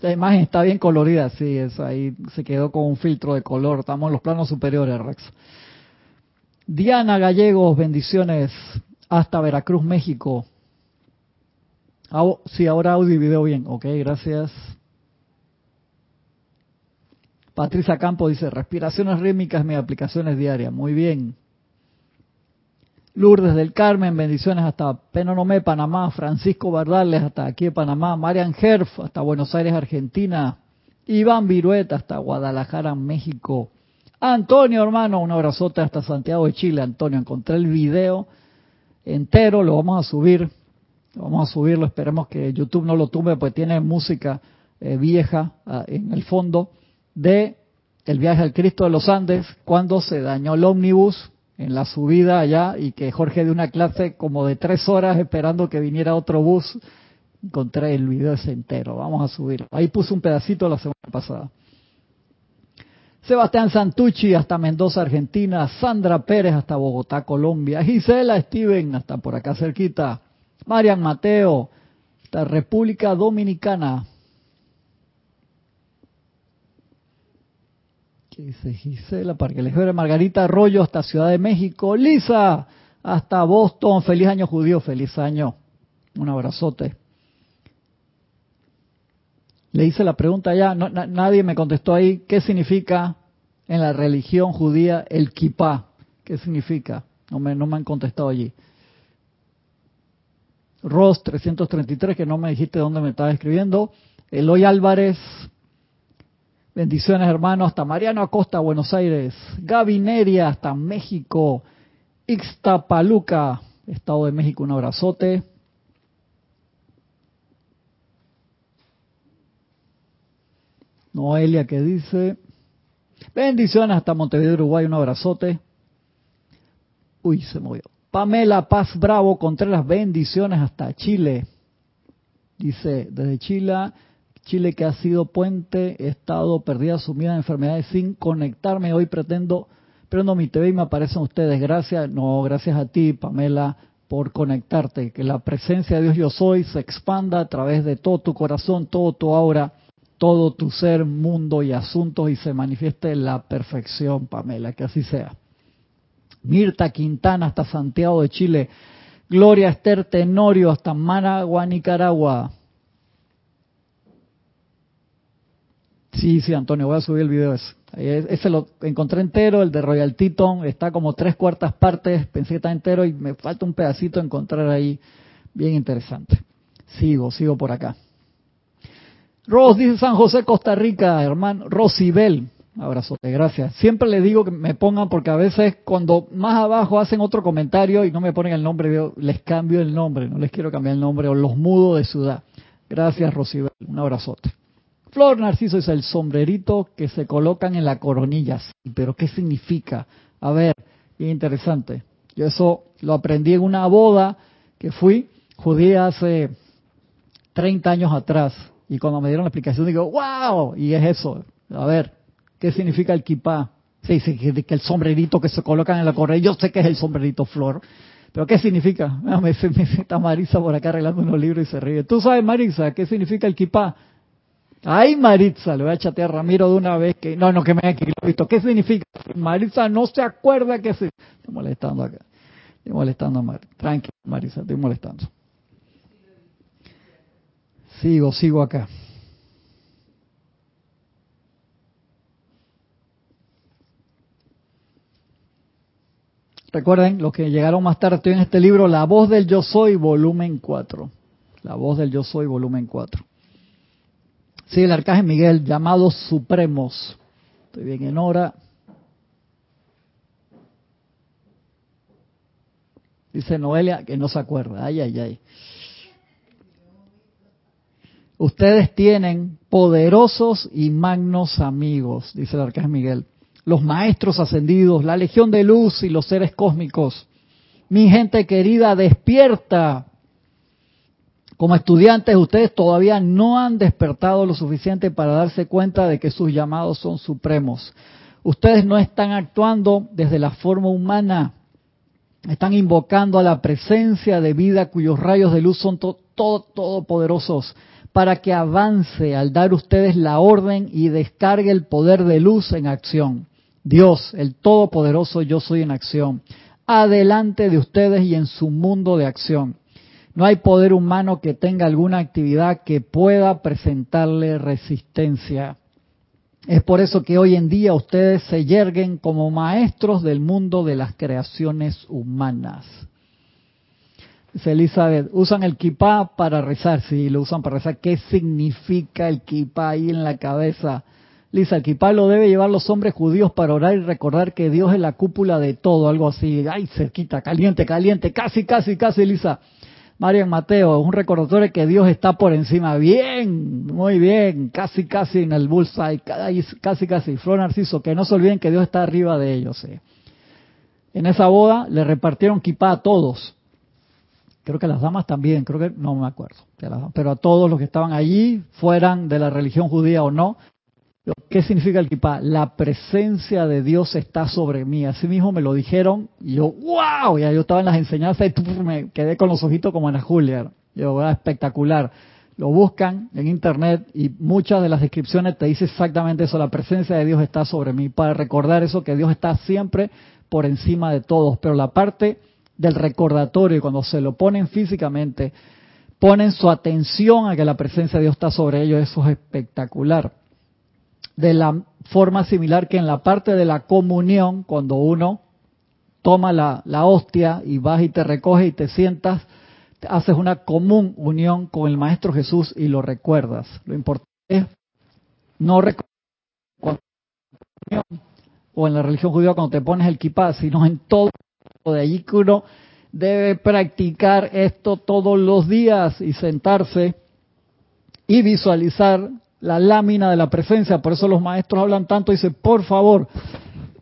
S1: La imagen está bien colorida, sí, es ahí se quedó con un filtro de color. Estamos en los planos superiores, Rex. Diana Gallegos, bendiciones hasta Veracruz, México. sí, ahora audio y video bien. Ok, gracias. Patricia Campo dice, respiraciones rítmicas, mis aplicaciones diarias. Muy bien. Lourdes del Carmen, bendiciones hasta Penonomé, Panamá, Francisco Bardales hasta aquí Panamá, Marian Herf hasta Buenos Aires, Argentina, Iván Virueta hasta Guadalajara, México, Antonio hermano, un abrazote hasta Santiago de Chile, Antonio, encontré el video entero, lo vamos a subir, vamos a subirlo, esperemos que YouTube no lo tumbe, pues tiene música eh, vieja ah, en el fondo de el viaje al Cristo de los Andes, cuando se dañó el ómnibus en la subida allá y que Jorge de una clase como de tres horas esperando que viniera otro bus. Encontré el video ese entero, vamos a subir. Ahí puse un pedacito la semana pasada. Sebastián Santucci hasta Mendoza, Argentina. Sandra Pérez hasta Bogotá, Colombia. Gisela Steven hasta por acá cerquita. Marian Mateo hasta República Dominicana. ¿Qué dice Gisela? Para que les vea Margarita Arroyo hasta Ciudad de México. Lisa hasta Boston. Feliz año judío, feliz año. Un abrazote. Le hice la pregunta ya, nadie me contestó ahí, ¿qué significa en la religión judía el kippah? ¿Qué significa? No me, no me han contestado allí. Ross 333, que no me dijiste dónde me estaba escribiendo. Eloy Álvarez, bendiciones hermanos, hasta Mariano Acosta, Buenos Aires. Gabineria, hasta México. Ixtapaluca, Estado de México, un abrazote. Noelia que dice, bendiciones hasta Montevideo, Uruguay, un abrazote. Uy, se movió. Pamela Paz Bravo, las bendiciones hasta Chile. Dice, desde Chile, Chile que ha sido puente, he estado perdida, sumida en enfermedades sin conectarme. Hoy pretendo, prendo mi TV y me aparecen ustedes. Gracias, no, gracias a ti, Pamela, por conectarte. Que la presencia de Dios yo soy se expanda a través de todo tu corazón, todo tu aura todo tu ser, mundo y asuntos y se manifieste la perfección, Pamela, que así sea. Mirta Quintana hasta Santiago de Chile. Gloria Esther Tenorio hasta Managua, Nicaragua. Sí, sí, Antonio, voy a subir el video ese. Ese lo encontré entero, el de Royal Teton, está como tres cuartas partes, pensé que está entero y me falta un pedacito encontrar ahí, bien interesante. Sigo, sigo por acá. Ros dice San José, Costa Rica, hermano. Rosibel, abrazote, gracias. Siempre le digo que me pongan porque a veces cuando más abajo hacen otro comentario y no me ponen el nombre, les cambio el nombre, no les quiero cambiar el nombre o los mudo de ciudad. Gracias Rosibel, un abrazote. Flor Narciso es el sombrerito que se colocan en la coronilla. pero ¿qué significa? A ver, bien interesante. Yo eso lo aprendí en una boda que fui judía hace 30 años atrás y cuando me dieron la explicación digo, wow, y es eso. A ver, ¿qué significa el kipá? Sí, sí, que el sombrerito que se colocan en la correa, yo sé que es el sombrerito flor, pero ¿qué significa? Ah, me, está Marisa por acá arreglando unos libros y se ríe. ¿Tú sabes, Marisa, qué significa el kipá? Ay, Maritza, le voy a chatear a Ramiro de una vez que, no, no, que me haya visto. ¿Qué significa? Maritza no se acuerda que se... Estoy molestando acá. Estoy molestando a Marisa. Tranquilo, Marisa, estoy molestando. Sigo, sigo acá. Recuerden, los que llegaron más tarde, estoy en este libro, La voz del yo soy, volumen 4. La voz del yo soy, volumen 4. Sí, el arcángel Miguel, llamados supremos. Estoy bien en hora. Dice Noelia que no se acuerda. Ay, ay, ay. Ustedes tienen poderosos y magnos amigos, dice el arcángel Miguel, los maestros ascendidos, la legión de luz y los seres cósmicos. Mi gente querida, despierta. Como estudiantes, ustedes todavía no han despertado lo suficiente para darse cuenta de que sus llamados son supremos. Ustedes no están actuando desde la forma humana, están invocando a la presencia de vida cuyos rayos de luz son todopoderosos para que avance al dar ustedes la orden y descargue el poder de luz en acción. Dios, el Todopoderoso, yo soy en acción, adelante de ustedes y en su mundo de acción. No hay poder humano que tenga alguna actividad que pueda presentarle resistencia. Es por eso que hoy en día ustedes se yerguen como maestros del mundo de las creaciones humanas. Dice Elizabeth, usan el kipá para rezar. Sí, lo usan para rezar. ¿Qué significa el kipá ahí en la cabeza? Lisa, el kipá lo debe llevar los hombres judíos para orar y recordar que Dios es la cúpula de todo, algo así. Ay, cerquita, caliente, caliente, casi, casi, casi, Lisa. Marian Mateo, un recordatorio que Dios está por encima. Bien, muy bien, casi, casi en el bullseye, casi, casi. Flor Narciso, que no se olviden que Dios está arriba de ellos. En esa boda le repartieron kipá a todos creo que las damas también, creo que no me acuerdo, pero a todos los que estaban allí, fueran de la religión judía o no, ¿Qué significa el kipá? La presencia de Dios está sobre mí. Así mismo me lo dijeron y yo, wow, ya yo estaba en las enseñanzas y me quedé con los ojitos como Ana Julia. Yo, era espectacular. Lo buscan en internet y muchas de las descripciones te dice exactamente eso, la presencia de Dios está sobre mí, para recordar eso que Dios está siempre por encima de todos. Pero la parte del recordatorio, cuando se lo ponen físicamente, ponen su atención a que la presencia de Dios está sobre ellos, eso es espectacular de la forma similar que en la parte de la comunión, cuando uno toma la, hostia y vas y te recoges y te sientas, haces una común unión con el Maestro Jesús y lo recuerdas. Lo importante es no recordar o en la religión judía cuando te pones el kippah, sino en todo de allí que uno debe practicar esto todos los días y sentarse y visualizar la lámina de la presencia. Por eso los maestros hablan tanto. Dice, por favor,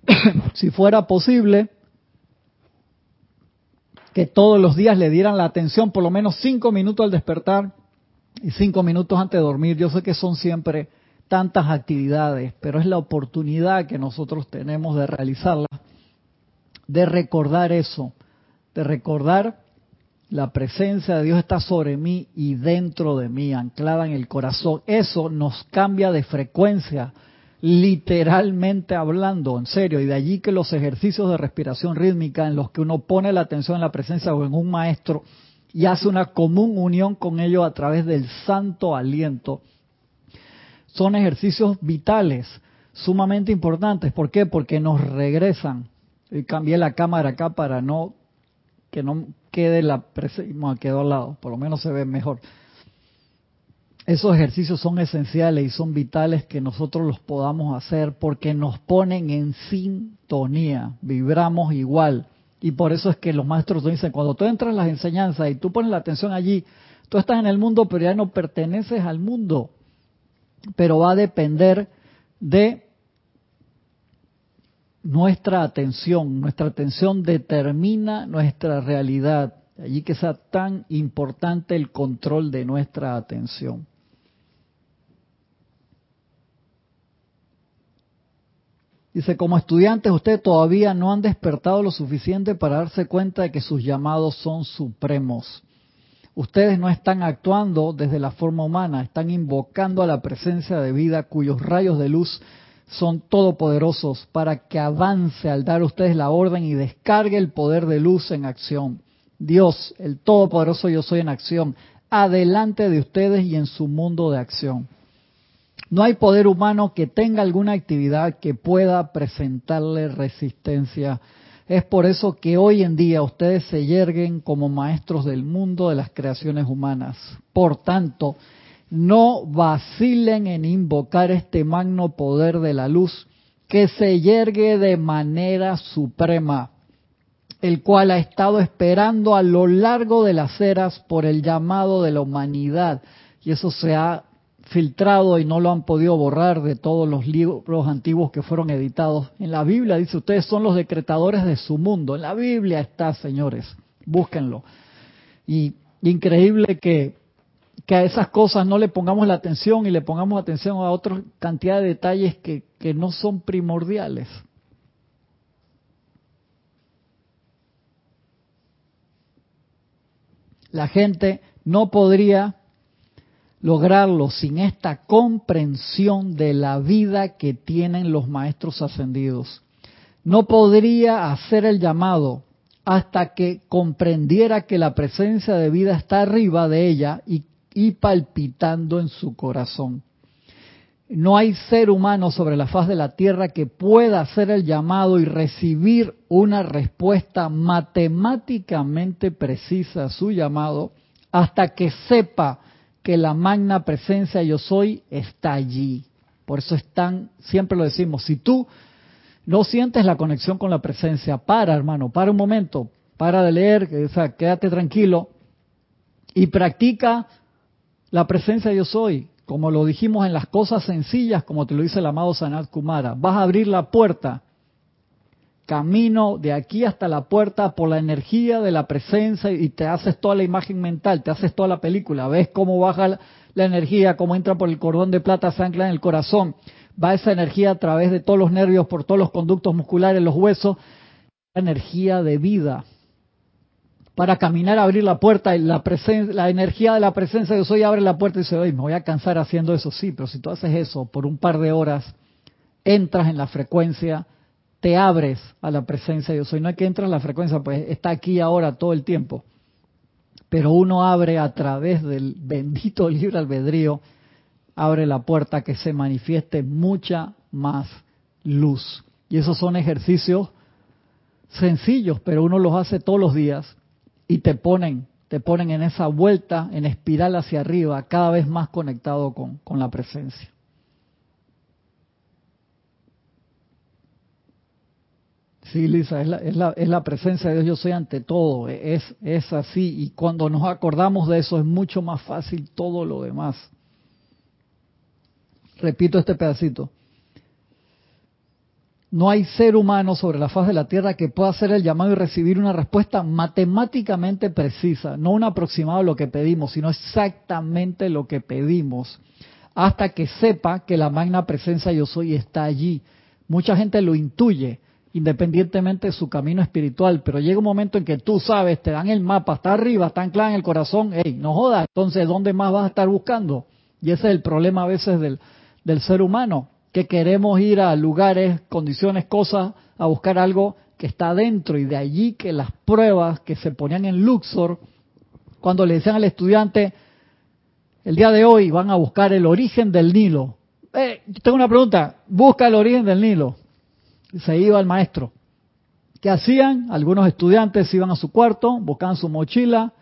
S1: si fuera posible, que todos los días le dieran la atención, por lo menos cinco minutos al despertar y cinco minutos antes de dormir. Yo sé que son siempre tantas actividades, pero es la oportunidad que nosotros tenemos de realizarla, de recordar eso, de recordar la presencia de Dios está sobre mí y dentro de mí, anclada en el corazón. Eso nos cambia de frecuencia, literalmente hablando, en serio. Y de allí que los ejercicios de respiración rítmica en los que uno pone la atención en la presencia o en un maestro y hace una común unión con ello a través del santo aliento, son ejercicios vitales, sumamente importantes. ¿Por qué? Porque nos regresan. Cambié la cámara acá para no que no quede la presencia, quedó al lado, por lo menos se ve mejor. Esos ejercicios son esenciales y son vitales que nosotros los podamos hacer porque nos ponen en sintonía, vibramos igual. Y por eso es que los maestros dicen, cuando tú entras en las enseñanzas y tú pones la atención allí, tú estás en el mundo, pero ya no perteneces al mundo. Pero va a depender de nuestra atención, nuestra atención determina nuestra realidad. Allí que sea tan importante el control de nuestra atención. Dice, como estudiantes ustedes todavía no han despertado lo suficiente para darse cuenta de que sus llamados son supremos. Ustedes no están actuando desde la forma humana, están invocando a la presencia de vida cuyos rayos de luz son todopoderosos para que avance al dar ustedes la orden y descargue el poder de luz en acción. Dios, el todopoderoso yo soy en acción, adelante de ustedes y en su mundo de acción. No hay poder humano que tenga alguna actividad que pueda presentarle resistencia. Es por eso que hoy en día ustedes se yerguen como maestros del mundo de las creaciones humanas. Por tanto, no vacilen en invocar este magno poder de la luz que se yergue de manera suprema, el cual ha estado esperando a lo largo de las eras por el llamado de la humanidad. Y eso se ha filtrado y no lo han podido borrar de todos los libros antiguos que fueron editados. En la Biblia dice, ustedes son los decretadores de su mundo. En la Biblia está, señores, búsquenlo. Y increíble que que a esas cosas no le pongamos la atención y le pongamos atención a otra cantidad de detalles que, que no son primordiales. La gente no podría lograrlo sin esta comprensión de la vida que tienen los maestros ascendidos. No podría hacer el llamado hasta que comprendiera que la presencia de vida está arriba de ella y y palpitando en su corazón. No hay ser humano sobre la faz de la tierra que pueda hacer el llamado y recibir una respuesta matemáticamente precisa a su llamado hasta que sepa que la magna presencia yo soy está allí. Por eso están, siempre lo decimos, si tú no sientes la conexión con la presencia, para hermano, para un momento, para de leer, o sea, quédate tranquilo y practica la presencia yo soy, como lo dijimos en las cosas sencillas, como te lo dice el amado Sanat Kumara, vas a abrir la puerta, camino de aquí hasta la puerta por la energía de la presencia y te haces toda la imagen mental, te haces toda la película, ves cómo baja la energía, cómo entra por el cordón de plata, se ancla en el corazón, va esa energía a través de todos los nervios, por todos los conductos musculares, los huesos, energía de vida. Para caminar, abrir la puerta, la, energía de la presencia de soy abre la puerta y dice, oye, me voy a cansar haciendo eso, sí, pero si tú haces eso por un par de horas, entras en la frecuencia, te abres a la presencia de yo soy. No es que entras en la frecuencia, pues está aquí ahora todo el tiempo. Pero uno abre a través del bendito libre albedrío, abre la puerta que se manifieste mucha más luz. Y esos son ejercicios sencillos, pero uno los hace todos los días y te ponen, te ponen en esa vuelta, en espiral hacia arriba, cada vez más conectado con, la presencia. Sí, Lisa, es la, es, la, es la, presencia de Dios, yo soy ante todo, es, es así, y cuando nos acordamos de eso es mucho más fácil todo lo demás. Repito este pedacito. No hay ser humano sobre la faz de la Tierra que pueda hacer el llamado y recibir una respuesta matemáticamente precisa, no un aproximado a lo que pedimos, sino exactamente lo que pedimos, hasta que sepa que la magna presencia yo soy está allí. Mucha gente lo intuye, independientemente de su camino espiritual, pero llega un momento en que tú sabes, te dan el mapa, está arriba, está anclado en el corazón, hey, no jodas, entonces ¿dónde más vas a estar buscando? Y ese es el problema a veces del, del ser humano, que queremos ir a lugares, condiciones, cosas, a buscar algo que está dentro y de allí que las pruebas que se ponían en Luxor, cuando le decían al estudiante, el día de hoy van a buscar el origen del Nilo. Eh, tengo una pregunta, busca el origen del Nilo se iba el maestro. ¿Qué hacían? Algunos estudiantes iban a su cuarto, buscaban su mochila,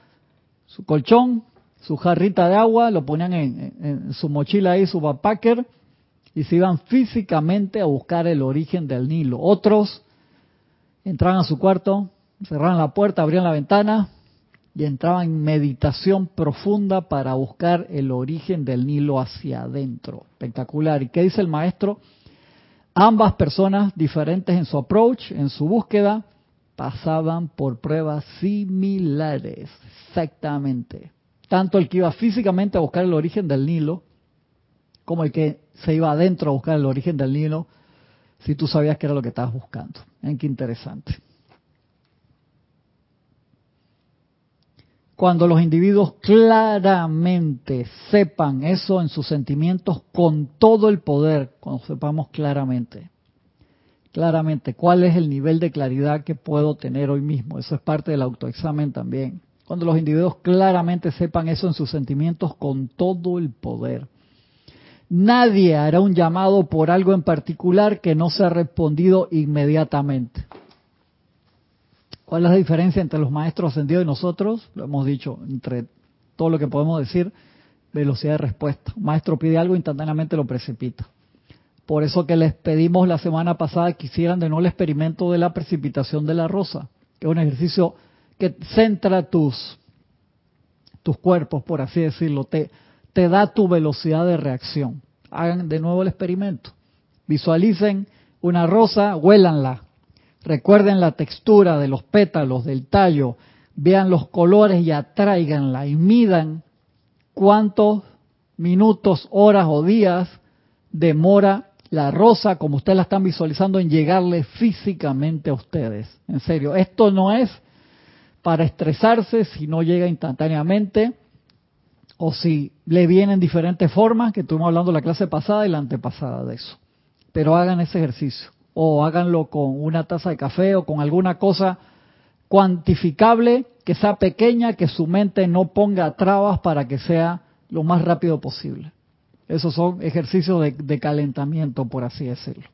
S1: su colchón, su jarrita de agua, lo ponían en, su mochila ahí, su backpacker, y se iban físicamente a buscar el origen del Nilo. Otros entraban a su cuarto, cerraban la puerta, abrían la ventana y entraban en meditación profunda para buscar el origen del Nilo hacia adentro. Espectacular. ¿Y qué dice el maestro? Ambas personas, diferentes en su approach, en su búsqueda, pasaban por pruebas similares, exactamente. Tanto el que iba físicamente a buscar el origen del Nilo, como el que se iba adentro a buscar el origen del Nilo, si tú sabías que era lo que estabas buscando. ¿En qué interesante? Cuando los individuos claramente sepan eso en sus sentimientos con todo el poder, cuando sepamos claramente, claramente cuál es el nivel de claridad que puedo tener hoy mismo, eso es parte del autoexamen también. Cuando los individuos claramente sepan eso en sus sentimientos con todo el poder. Nadie hará un llamado por algo en particular que no sea respondido inmediatamente. ¿Cuál es la diferencia entre los maestros ascendidos y nosotros? Lo hemos dicho, entre todo lo que podemos decir, velocidad de respuesta. Maestro pide algo, instantáneamente lo precipita. Por eso que les pedimos la semana pasada que hicieran de nuevo el experimento de la precipitación de la rosa, que es un ejercicio que centra tus, tus cuerpos, por así decirlo, te, te da tu velocidad de reacción. Hagan de nuevo el experimento. Visualicen una rosa, huélanla, Recuerden la textura de los pétalos, del tallo, vean los colores y atráiganla y midan cuántos minutos, horas o días demora la rosa, como ustedes la están visualizando, en llegarle físicamente a ustedes. En serio, esto no es para estresarse si no llega instantáneamente o si le vienen diferentes formas, que estuvimos hablando la clase pasada y la antepasada de eso. Pero hagan ese ejercicio o háganlo con una taza de café o con alguna cosa cuantificable que sea pequeña, que su mente no ponga trabas para que sea lo más rápido posible. Esos son ejercicios de, de calentamiento, por así decirlo.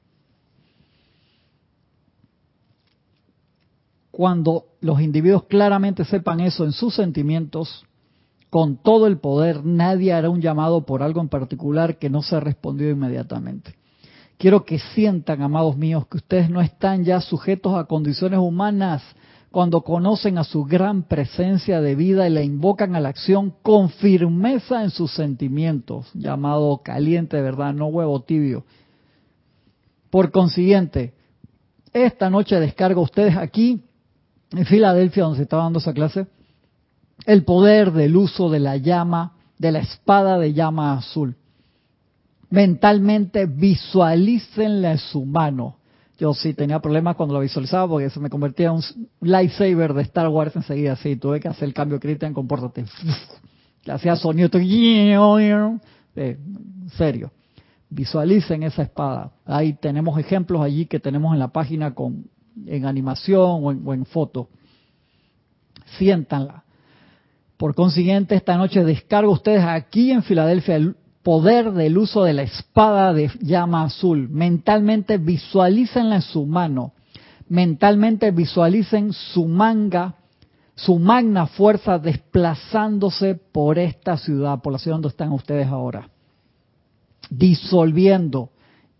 S1: Cuando los individuos claramente sepan eso en sus sentimientos, con todo el poder, nadie hará un llamado por algo en particular que no sea respondido inmediatamente. Quiero que sientan, amados míos, que ustedes no están ya sujetos a condiciones humanas cuando conocen a su gran presencia de vida y la invocan a la acción con firmeza en sus sentimientos, llamado caliente, ¿verdad? No huevo tibio. Por consiguiente, esta noche descargo ustedes aquí, en Filadelfia, donde se estaba dando esa clase, el poder del uso de la llama, de la espada de llama azul mentalmente visualícenla en su mano. Yo sí tenía problemas cuando lo visualizaba porque se me convertía en un lightsaber de Star Wars enseguida. Sí, tuve que hacer el cambio Cristian, compórtate. Le hacía sonido. Eh, serio. Visualicen esa espada. Ahí tenemos ejemplos allí que tenemos en la página con en animación o en, o en foto. Siéntanla. Por consiguiente, esta noche descargo ustedes aquí en Filadelfia el poder del uso de la espada de llama azul. Mentalmente visualícenla en su mano. Mentalmente visualicen su manga, su magna fuerza desplazándose por esta ciudad, por la ciudad donde están ustedes ahora. Disolviendo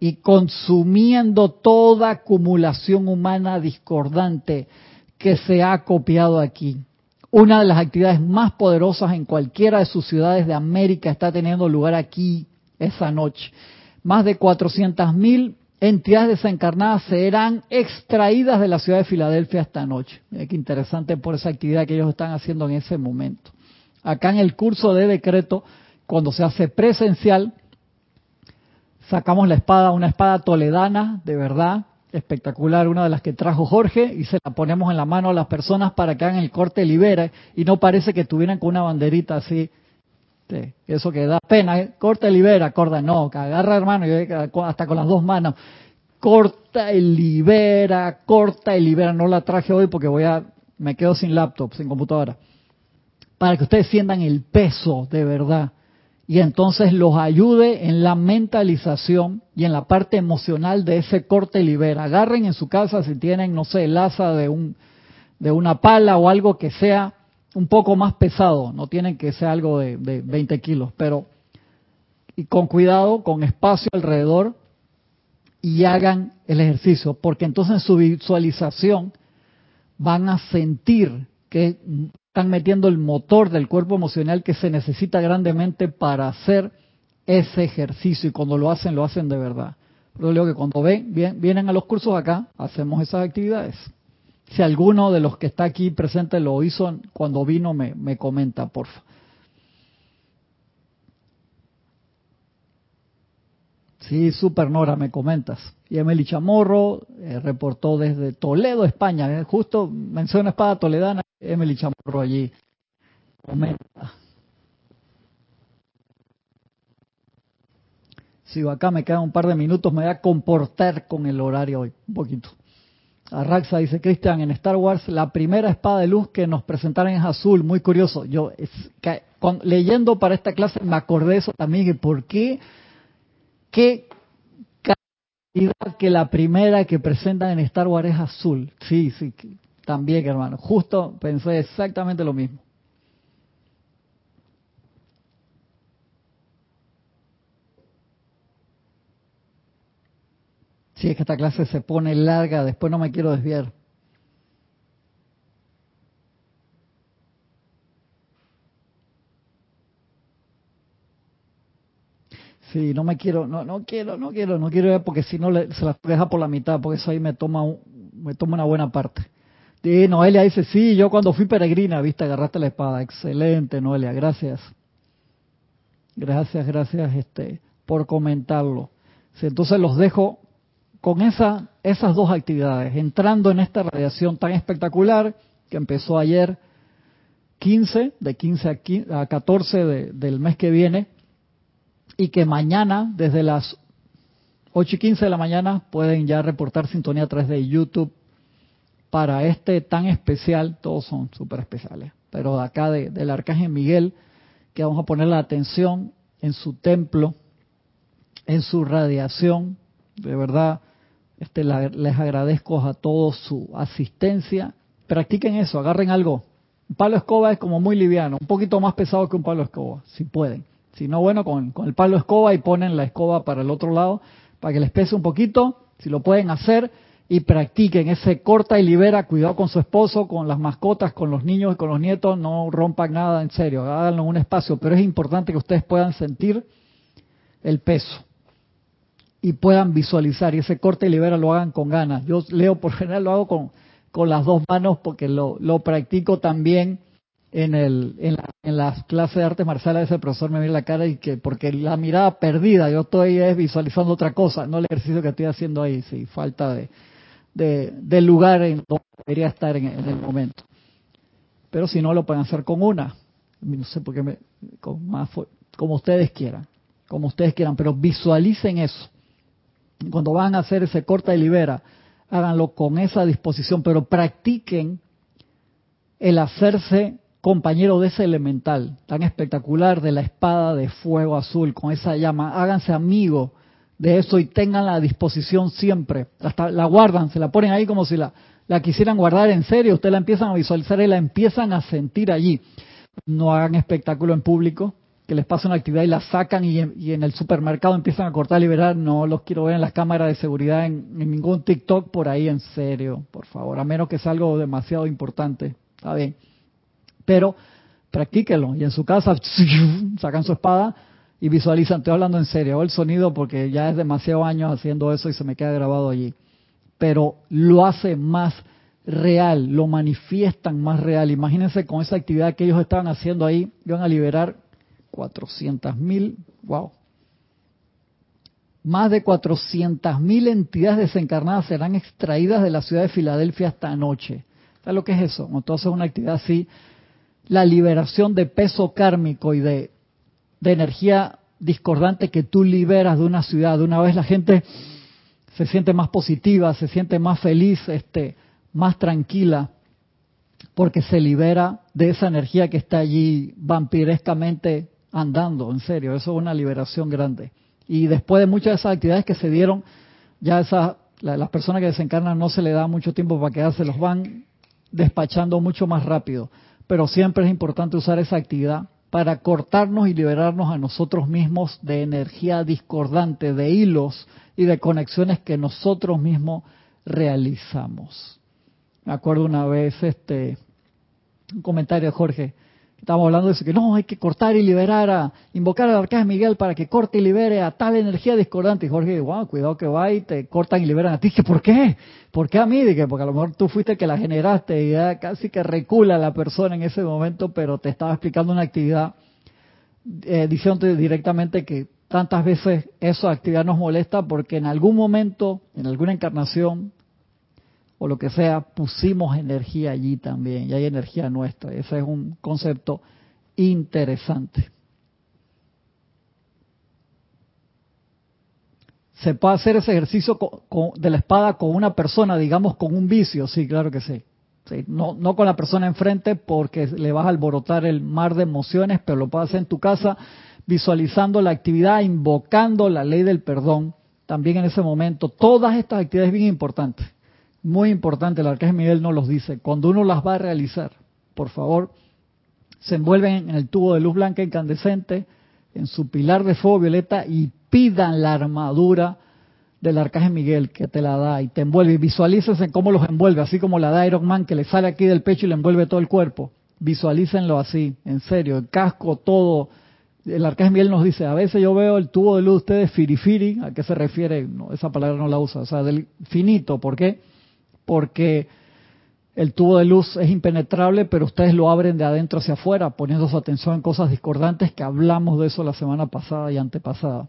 S1: y consumiendo toda acumulación humana discordante que se ha copiado aquí. Una de las actividades más poderosas en cualquiera de sus ciudades de América está teniendo lugar aquí esa noche. Más de 400.000 entidades desencarnadas serán extraídas de la ciudad de Filadelfia esta noche. Mira qué interesante por esa actividad que ellos están haciendo en ese momento. Acá en el curso de decreto, cuando se hace presencial, sacamos la espada, una espada toledana, de verdad, espectacular, una de las que trajo Jorge, y se la ponemos en la mano a las personas para que hagan el corte libera, y no parece que tuvieran con una banderita así, eso que da pena, ¿eh? corta libera, corta, no, agarra hermano, hasta con las dos manos, corta y libera, corta y libera, no la traje hoy porque voy a, me quedo sin laptop, sin computadora, para que ustedes sientan el peso de verdad y entonces los ayude en la mentalización y en la parte emocional de ese corte libera. Agarren en su casa si tienen, no sé, el asa de, un, de una pala o algo que sea un poco más pesado, no tienen que ser algo de, de 20 kilos, pero y con cuidado, con espacio alrededor y hagan el ejercicio, porque entonces en su visualización van a sentir que están metiendo el motor del cuerpo emocional que se necesita grandemente para hacer ese ejercicio y cuando lo hacen, lo hacen de verdad. Pero digo que cuando ven, vienen a los cursos acá, hacemos esas actividades. Si alguno de los que está aquí presente lo hizo cuando vino, me, me comenta, porfa. Sí, super Nora, me comentas. Y Emily Chamorro eh, reportó desde Toledo, España. Eh, justo menciona espada toledana, Emily Chamorro allí comenta. Sigo acá, me quedan un par de minutos, me voy a comportar con el horario hoy, un poquito. Arraxa dice, Cristian, en Star Wars la primera espada de luz que nos presentaron es azul, muy curioso. Yo leyendo para esta clase me acordé de eso también, ¿por qué? qué cantidad que la primera que presentan en Star Wars es azul. Sí, sí, también, hermano. Justo pensé exactamente lo mismo. Sí, es que esta clase se pone larga, después no me quiero desviar. Sí, no me quiero, no, no quiero, no quiero, no quiero porque si no se las deja por la mitad, porque eso ahí me toma, me toma una buena parte. Y Noelia dice, sí, yo cuando fui peregrina, viste, agarraste la espada. Excelente, Noelia, gracias. Gracias, gracias este, por comentarlo. entonces los dejo con esa, esas dos actividades, entrando en esta radiación tan espectacular que empezó ayer 15, de 15 a, 14 del mes que viene, y que mañana, desde las 8 y 15 de la mañana, pueden ya reportar sintonía a través de YouTube para este tan especial, todos son súper especiales, pero acá de, del Arcángel Miguel, que vamos a poner la atención en su templo, en su radiación, de verdad, este, les agradezco a todos su asistencia, practiquen eso, agarren algo. Un palo escoba es como muy liviano, un poquito más pesado que un palo escoba, si pueden. Si no, bueno, con, el palo escoba y ponen la escoba para el otro lado para que les pese un poquito, si lo pueden hacer y practiquen ese corta y libera, cuidado con su esposo, con las mascotas, con los niños y con los nietos, no rompan nada en serio, háganlo un espacio, pero es importante que ustedes puedan sentir el peso y puedan visualizar y ese corte y libera lo hagan con ganas. Yo leo por general lo hago con, con las dos manos porque lo, lo practico también en, el, en, en las clases de artes marciales ese profesor me mira la cara y que porque la mirada perdida, yo estoy visualizando otra cosa, no el ejercicio que estoy haciendo ahí, sí, falta de, de del lugar en donde debería estar en, el momento. Pero si no, lo pueden hacer con una, no sé por qué, con más, como ustedes quieran, como ustedes quieran, pero visualicen eso. Cuando van a hacer ese corta y libera, háganlo con esa disposición, pero practiquen el hacerse compañero de ese elemental tan espectacular de la espada de fuego azul con esa llama. Háganse amigos de eso y tengan la disposición siempre. Hasta la guardan, se la ponen ahí como si la, quisieran guardar en serio. Ustedes la empiezan a visualizar y la empiezan a sentir allí. No hagan espectáculo en público, que les pase una actividad y la sacan y en, el supermercado empiezan a cortar, liberar. No los quiero ver en las cámaras de seguridad, en, en ningún TikTok por ahí, en serio, por favor. A menos que sea algo demasiado importante. Está bien pero practíquelo. Y en su casa sacan su espada y visualizan, estoy hablando en serio, el sonido porque ya es demasiado años haciendo eso y se me queda grabado allí. Pero lo hace más real, lo manifiestan más real. Imagínense con esa actividad que ellos estaban haciendo ahí, iban a liberar 400 mil, wow. Más de 400 mil entidades desencarnadas serán extraídas de la ciudad de Filadelfia esta noche. ¿Sabes lo que es eso? Entonces una actividad así la liberación de peso kármico y de, energía discordante que tú liberas de una ciudad. De una vez la gente se siente más positiva, se siente más feliz, este, más tranquila, porque se libera de esa energía que está allí vampirescamente andando, en serio, eso es una liberación grande. Y después de muchas de esas actividades que se dieron, ya esa, las personas que desencarnan no se le da mucho tiempo para quedarse, los van despachando mucho más rápido pero siempre es importante usar esa actividad para cortarnos y liberarnos a nosotros mismos de energía discordante, de hilos y de conexiones que nosotros mismos realizamos. Me acuerdo una vez este un comentario de Jorge, Estamos hablando de eso, que no, hay que cortar y liberar a, invocar al arcángel Miguel para que corte y libere a tal energía discordante. Y Jorge, wow, cuidado que va y te cortan y liberan a ti. Dije, ¿por qué? ¿Por qué a mí? Dije, porque a lo mejor tú fuiste que la generaste y ya casi que recula la persona en ese momento, pero te estaba explicando una actividad, eh, diciéndote directamente que tantas veces esa actividad nos molesta porque en algún momento, en alguna encarnación, o lo que sea, pusimos energía allí también, y hay energía nuestra. Ese es un concepto interesante. ¿Se puede hacer ese ejercicio de la espada con una persona, digamos, con un vicio? Sí, claro que sí. no, no con la persona enfrente porque le vas a alborotar el mar de emociones, pero lo puedes hacer en tu casa visualizando la actividad, invocando la ley del perdón también en ese momento. Todas estas actividades bien importantes muy importante, el arcángel Miguel nos los dice, cuando uno las va a realizar, por favor, se envuelven en el tubo de luz blanca incandescente, en su pilar de fuego violeta y pidan la armadura del arcángel Miguel que te la da y te envuelve. Y visualícense cómo los envuelve, así como la da Iron Man que le sale aquí del pecho y le envuelve todo el cuerpo. Visualícenlo así, en serio, el casco, todo. El arcángel Miguel nos dice, a veces yo veo el tubo de luz de ustedes firifiri, ¿a qué se refiere? No, esa palabra no la usa, o sea, del finito, ¿por qué? Porque el tubo de luz es impenetrable, pero ustedes lo abren de adentro hacia afuera, poniendo su atención en cosas discordantes que hablamos de eso la semana pasada y antepasada.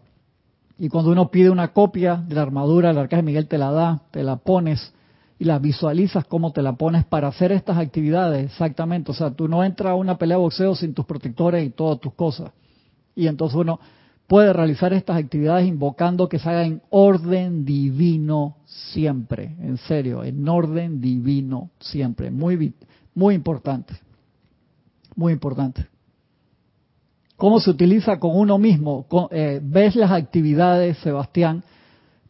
S1: Y cuando uno pide una copia de la armadura, el arcángel Miguel te la da, te la pones y la visualizas cómo te la pones para hacer estas actividades, exactamente. O sea, tú no entras a una pelea de boxeo sin tus protectores y todas tus cosas. Y entonces uno puede realizar estas actividades invocando que se haga en orden divino siempre, en serio, en orden divino siempre, muy muy importante. Muy importante. ¿Cómo se utiliza con uno mismo? Eh, ¿Ves las actividades, Sebastián,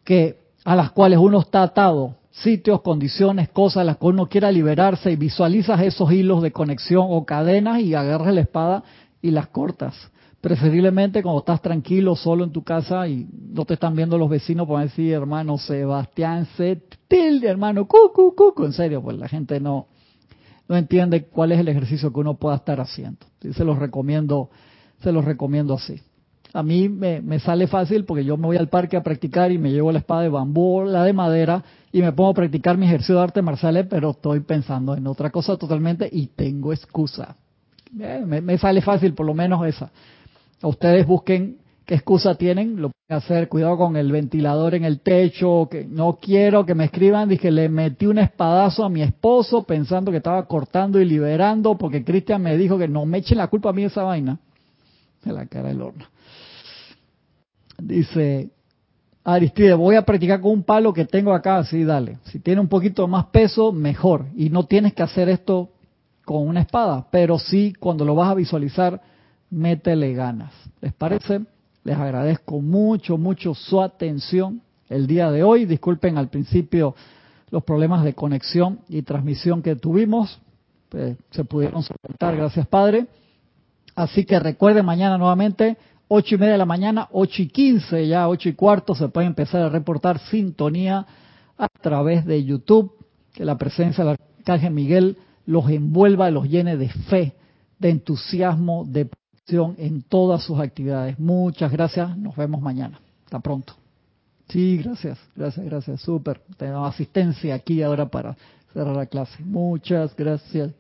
S1: que a las cuales uno está atado? Sitios, condiciones, cosas a las que uno quiera liberarse y visualizas esos hilos de conexión o cadenas y agarras la espada y las cortas preferiblemente cuando estás tranquilo, solo en tu casa y no te están viendo los vecinos, pueden decir, hermano Sebastián, se tilde, hermano, cucu, cucu, en serio, pues la gente no, no entiende cuál es el ejercicio que uno pueda estar haciendo. se los recomiendo, se los recomiendo así. A mí me, me, sale fácil porque yo me voy al parque a practicar y me llevo la espada de bambú, la de madera, y me pongo a practicar mi ejercicio de arte marciales, pero estoy pensando en otra cosa totalmente y tengo excusa Eh, me, me sale fácil por lo menos esa. Ustedes busquen qué excusa tienen, lo pueden hacer, cuidado con el ventilador en el techo, que no quiero que me escriban, dije, le metí un espadazo a mi esposo pensando que estaba cortando y liberando, porque Cristian me dijo que no me echen la culpa a mí esa vaina. De la cara del horno. Dice, Aristide, voy a practicar con un palo que tengo acá, sí, dale. Si tiene un poquito más peso, mejor. Y no tienes que hacer esto con una espada, pero sí, cuando lo vas a visualizar, métele ganas. ¿Les parece? Les agradezco mucho, mucho su atención el día de hoy. Disculpen al principio los problemas de conexión y transmisión que tuvimos. Pues, se pudieron soportar, gracias Padre. Así que recuerden mañana nuevamente, ocho y media de la mañana, ocho y quince, ya ocho y cuarto, se puede empezar a reportar sintonía a través de YouTube. Que la presencia del Arcángel Miguel los envuelva, los llene de fe, de entusiasmo, de en todas sus actividades. Muchas gracias, nos vemos mañana. Hasta pronto. Sí, gracias, gracias, gracias, súper. Tenemos asistencia aquí ahora para cerrar la clase. Muchas gracias.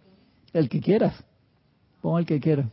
S1: El que quieras, pon el que quiera.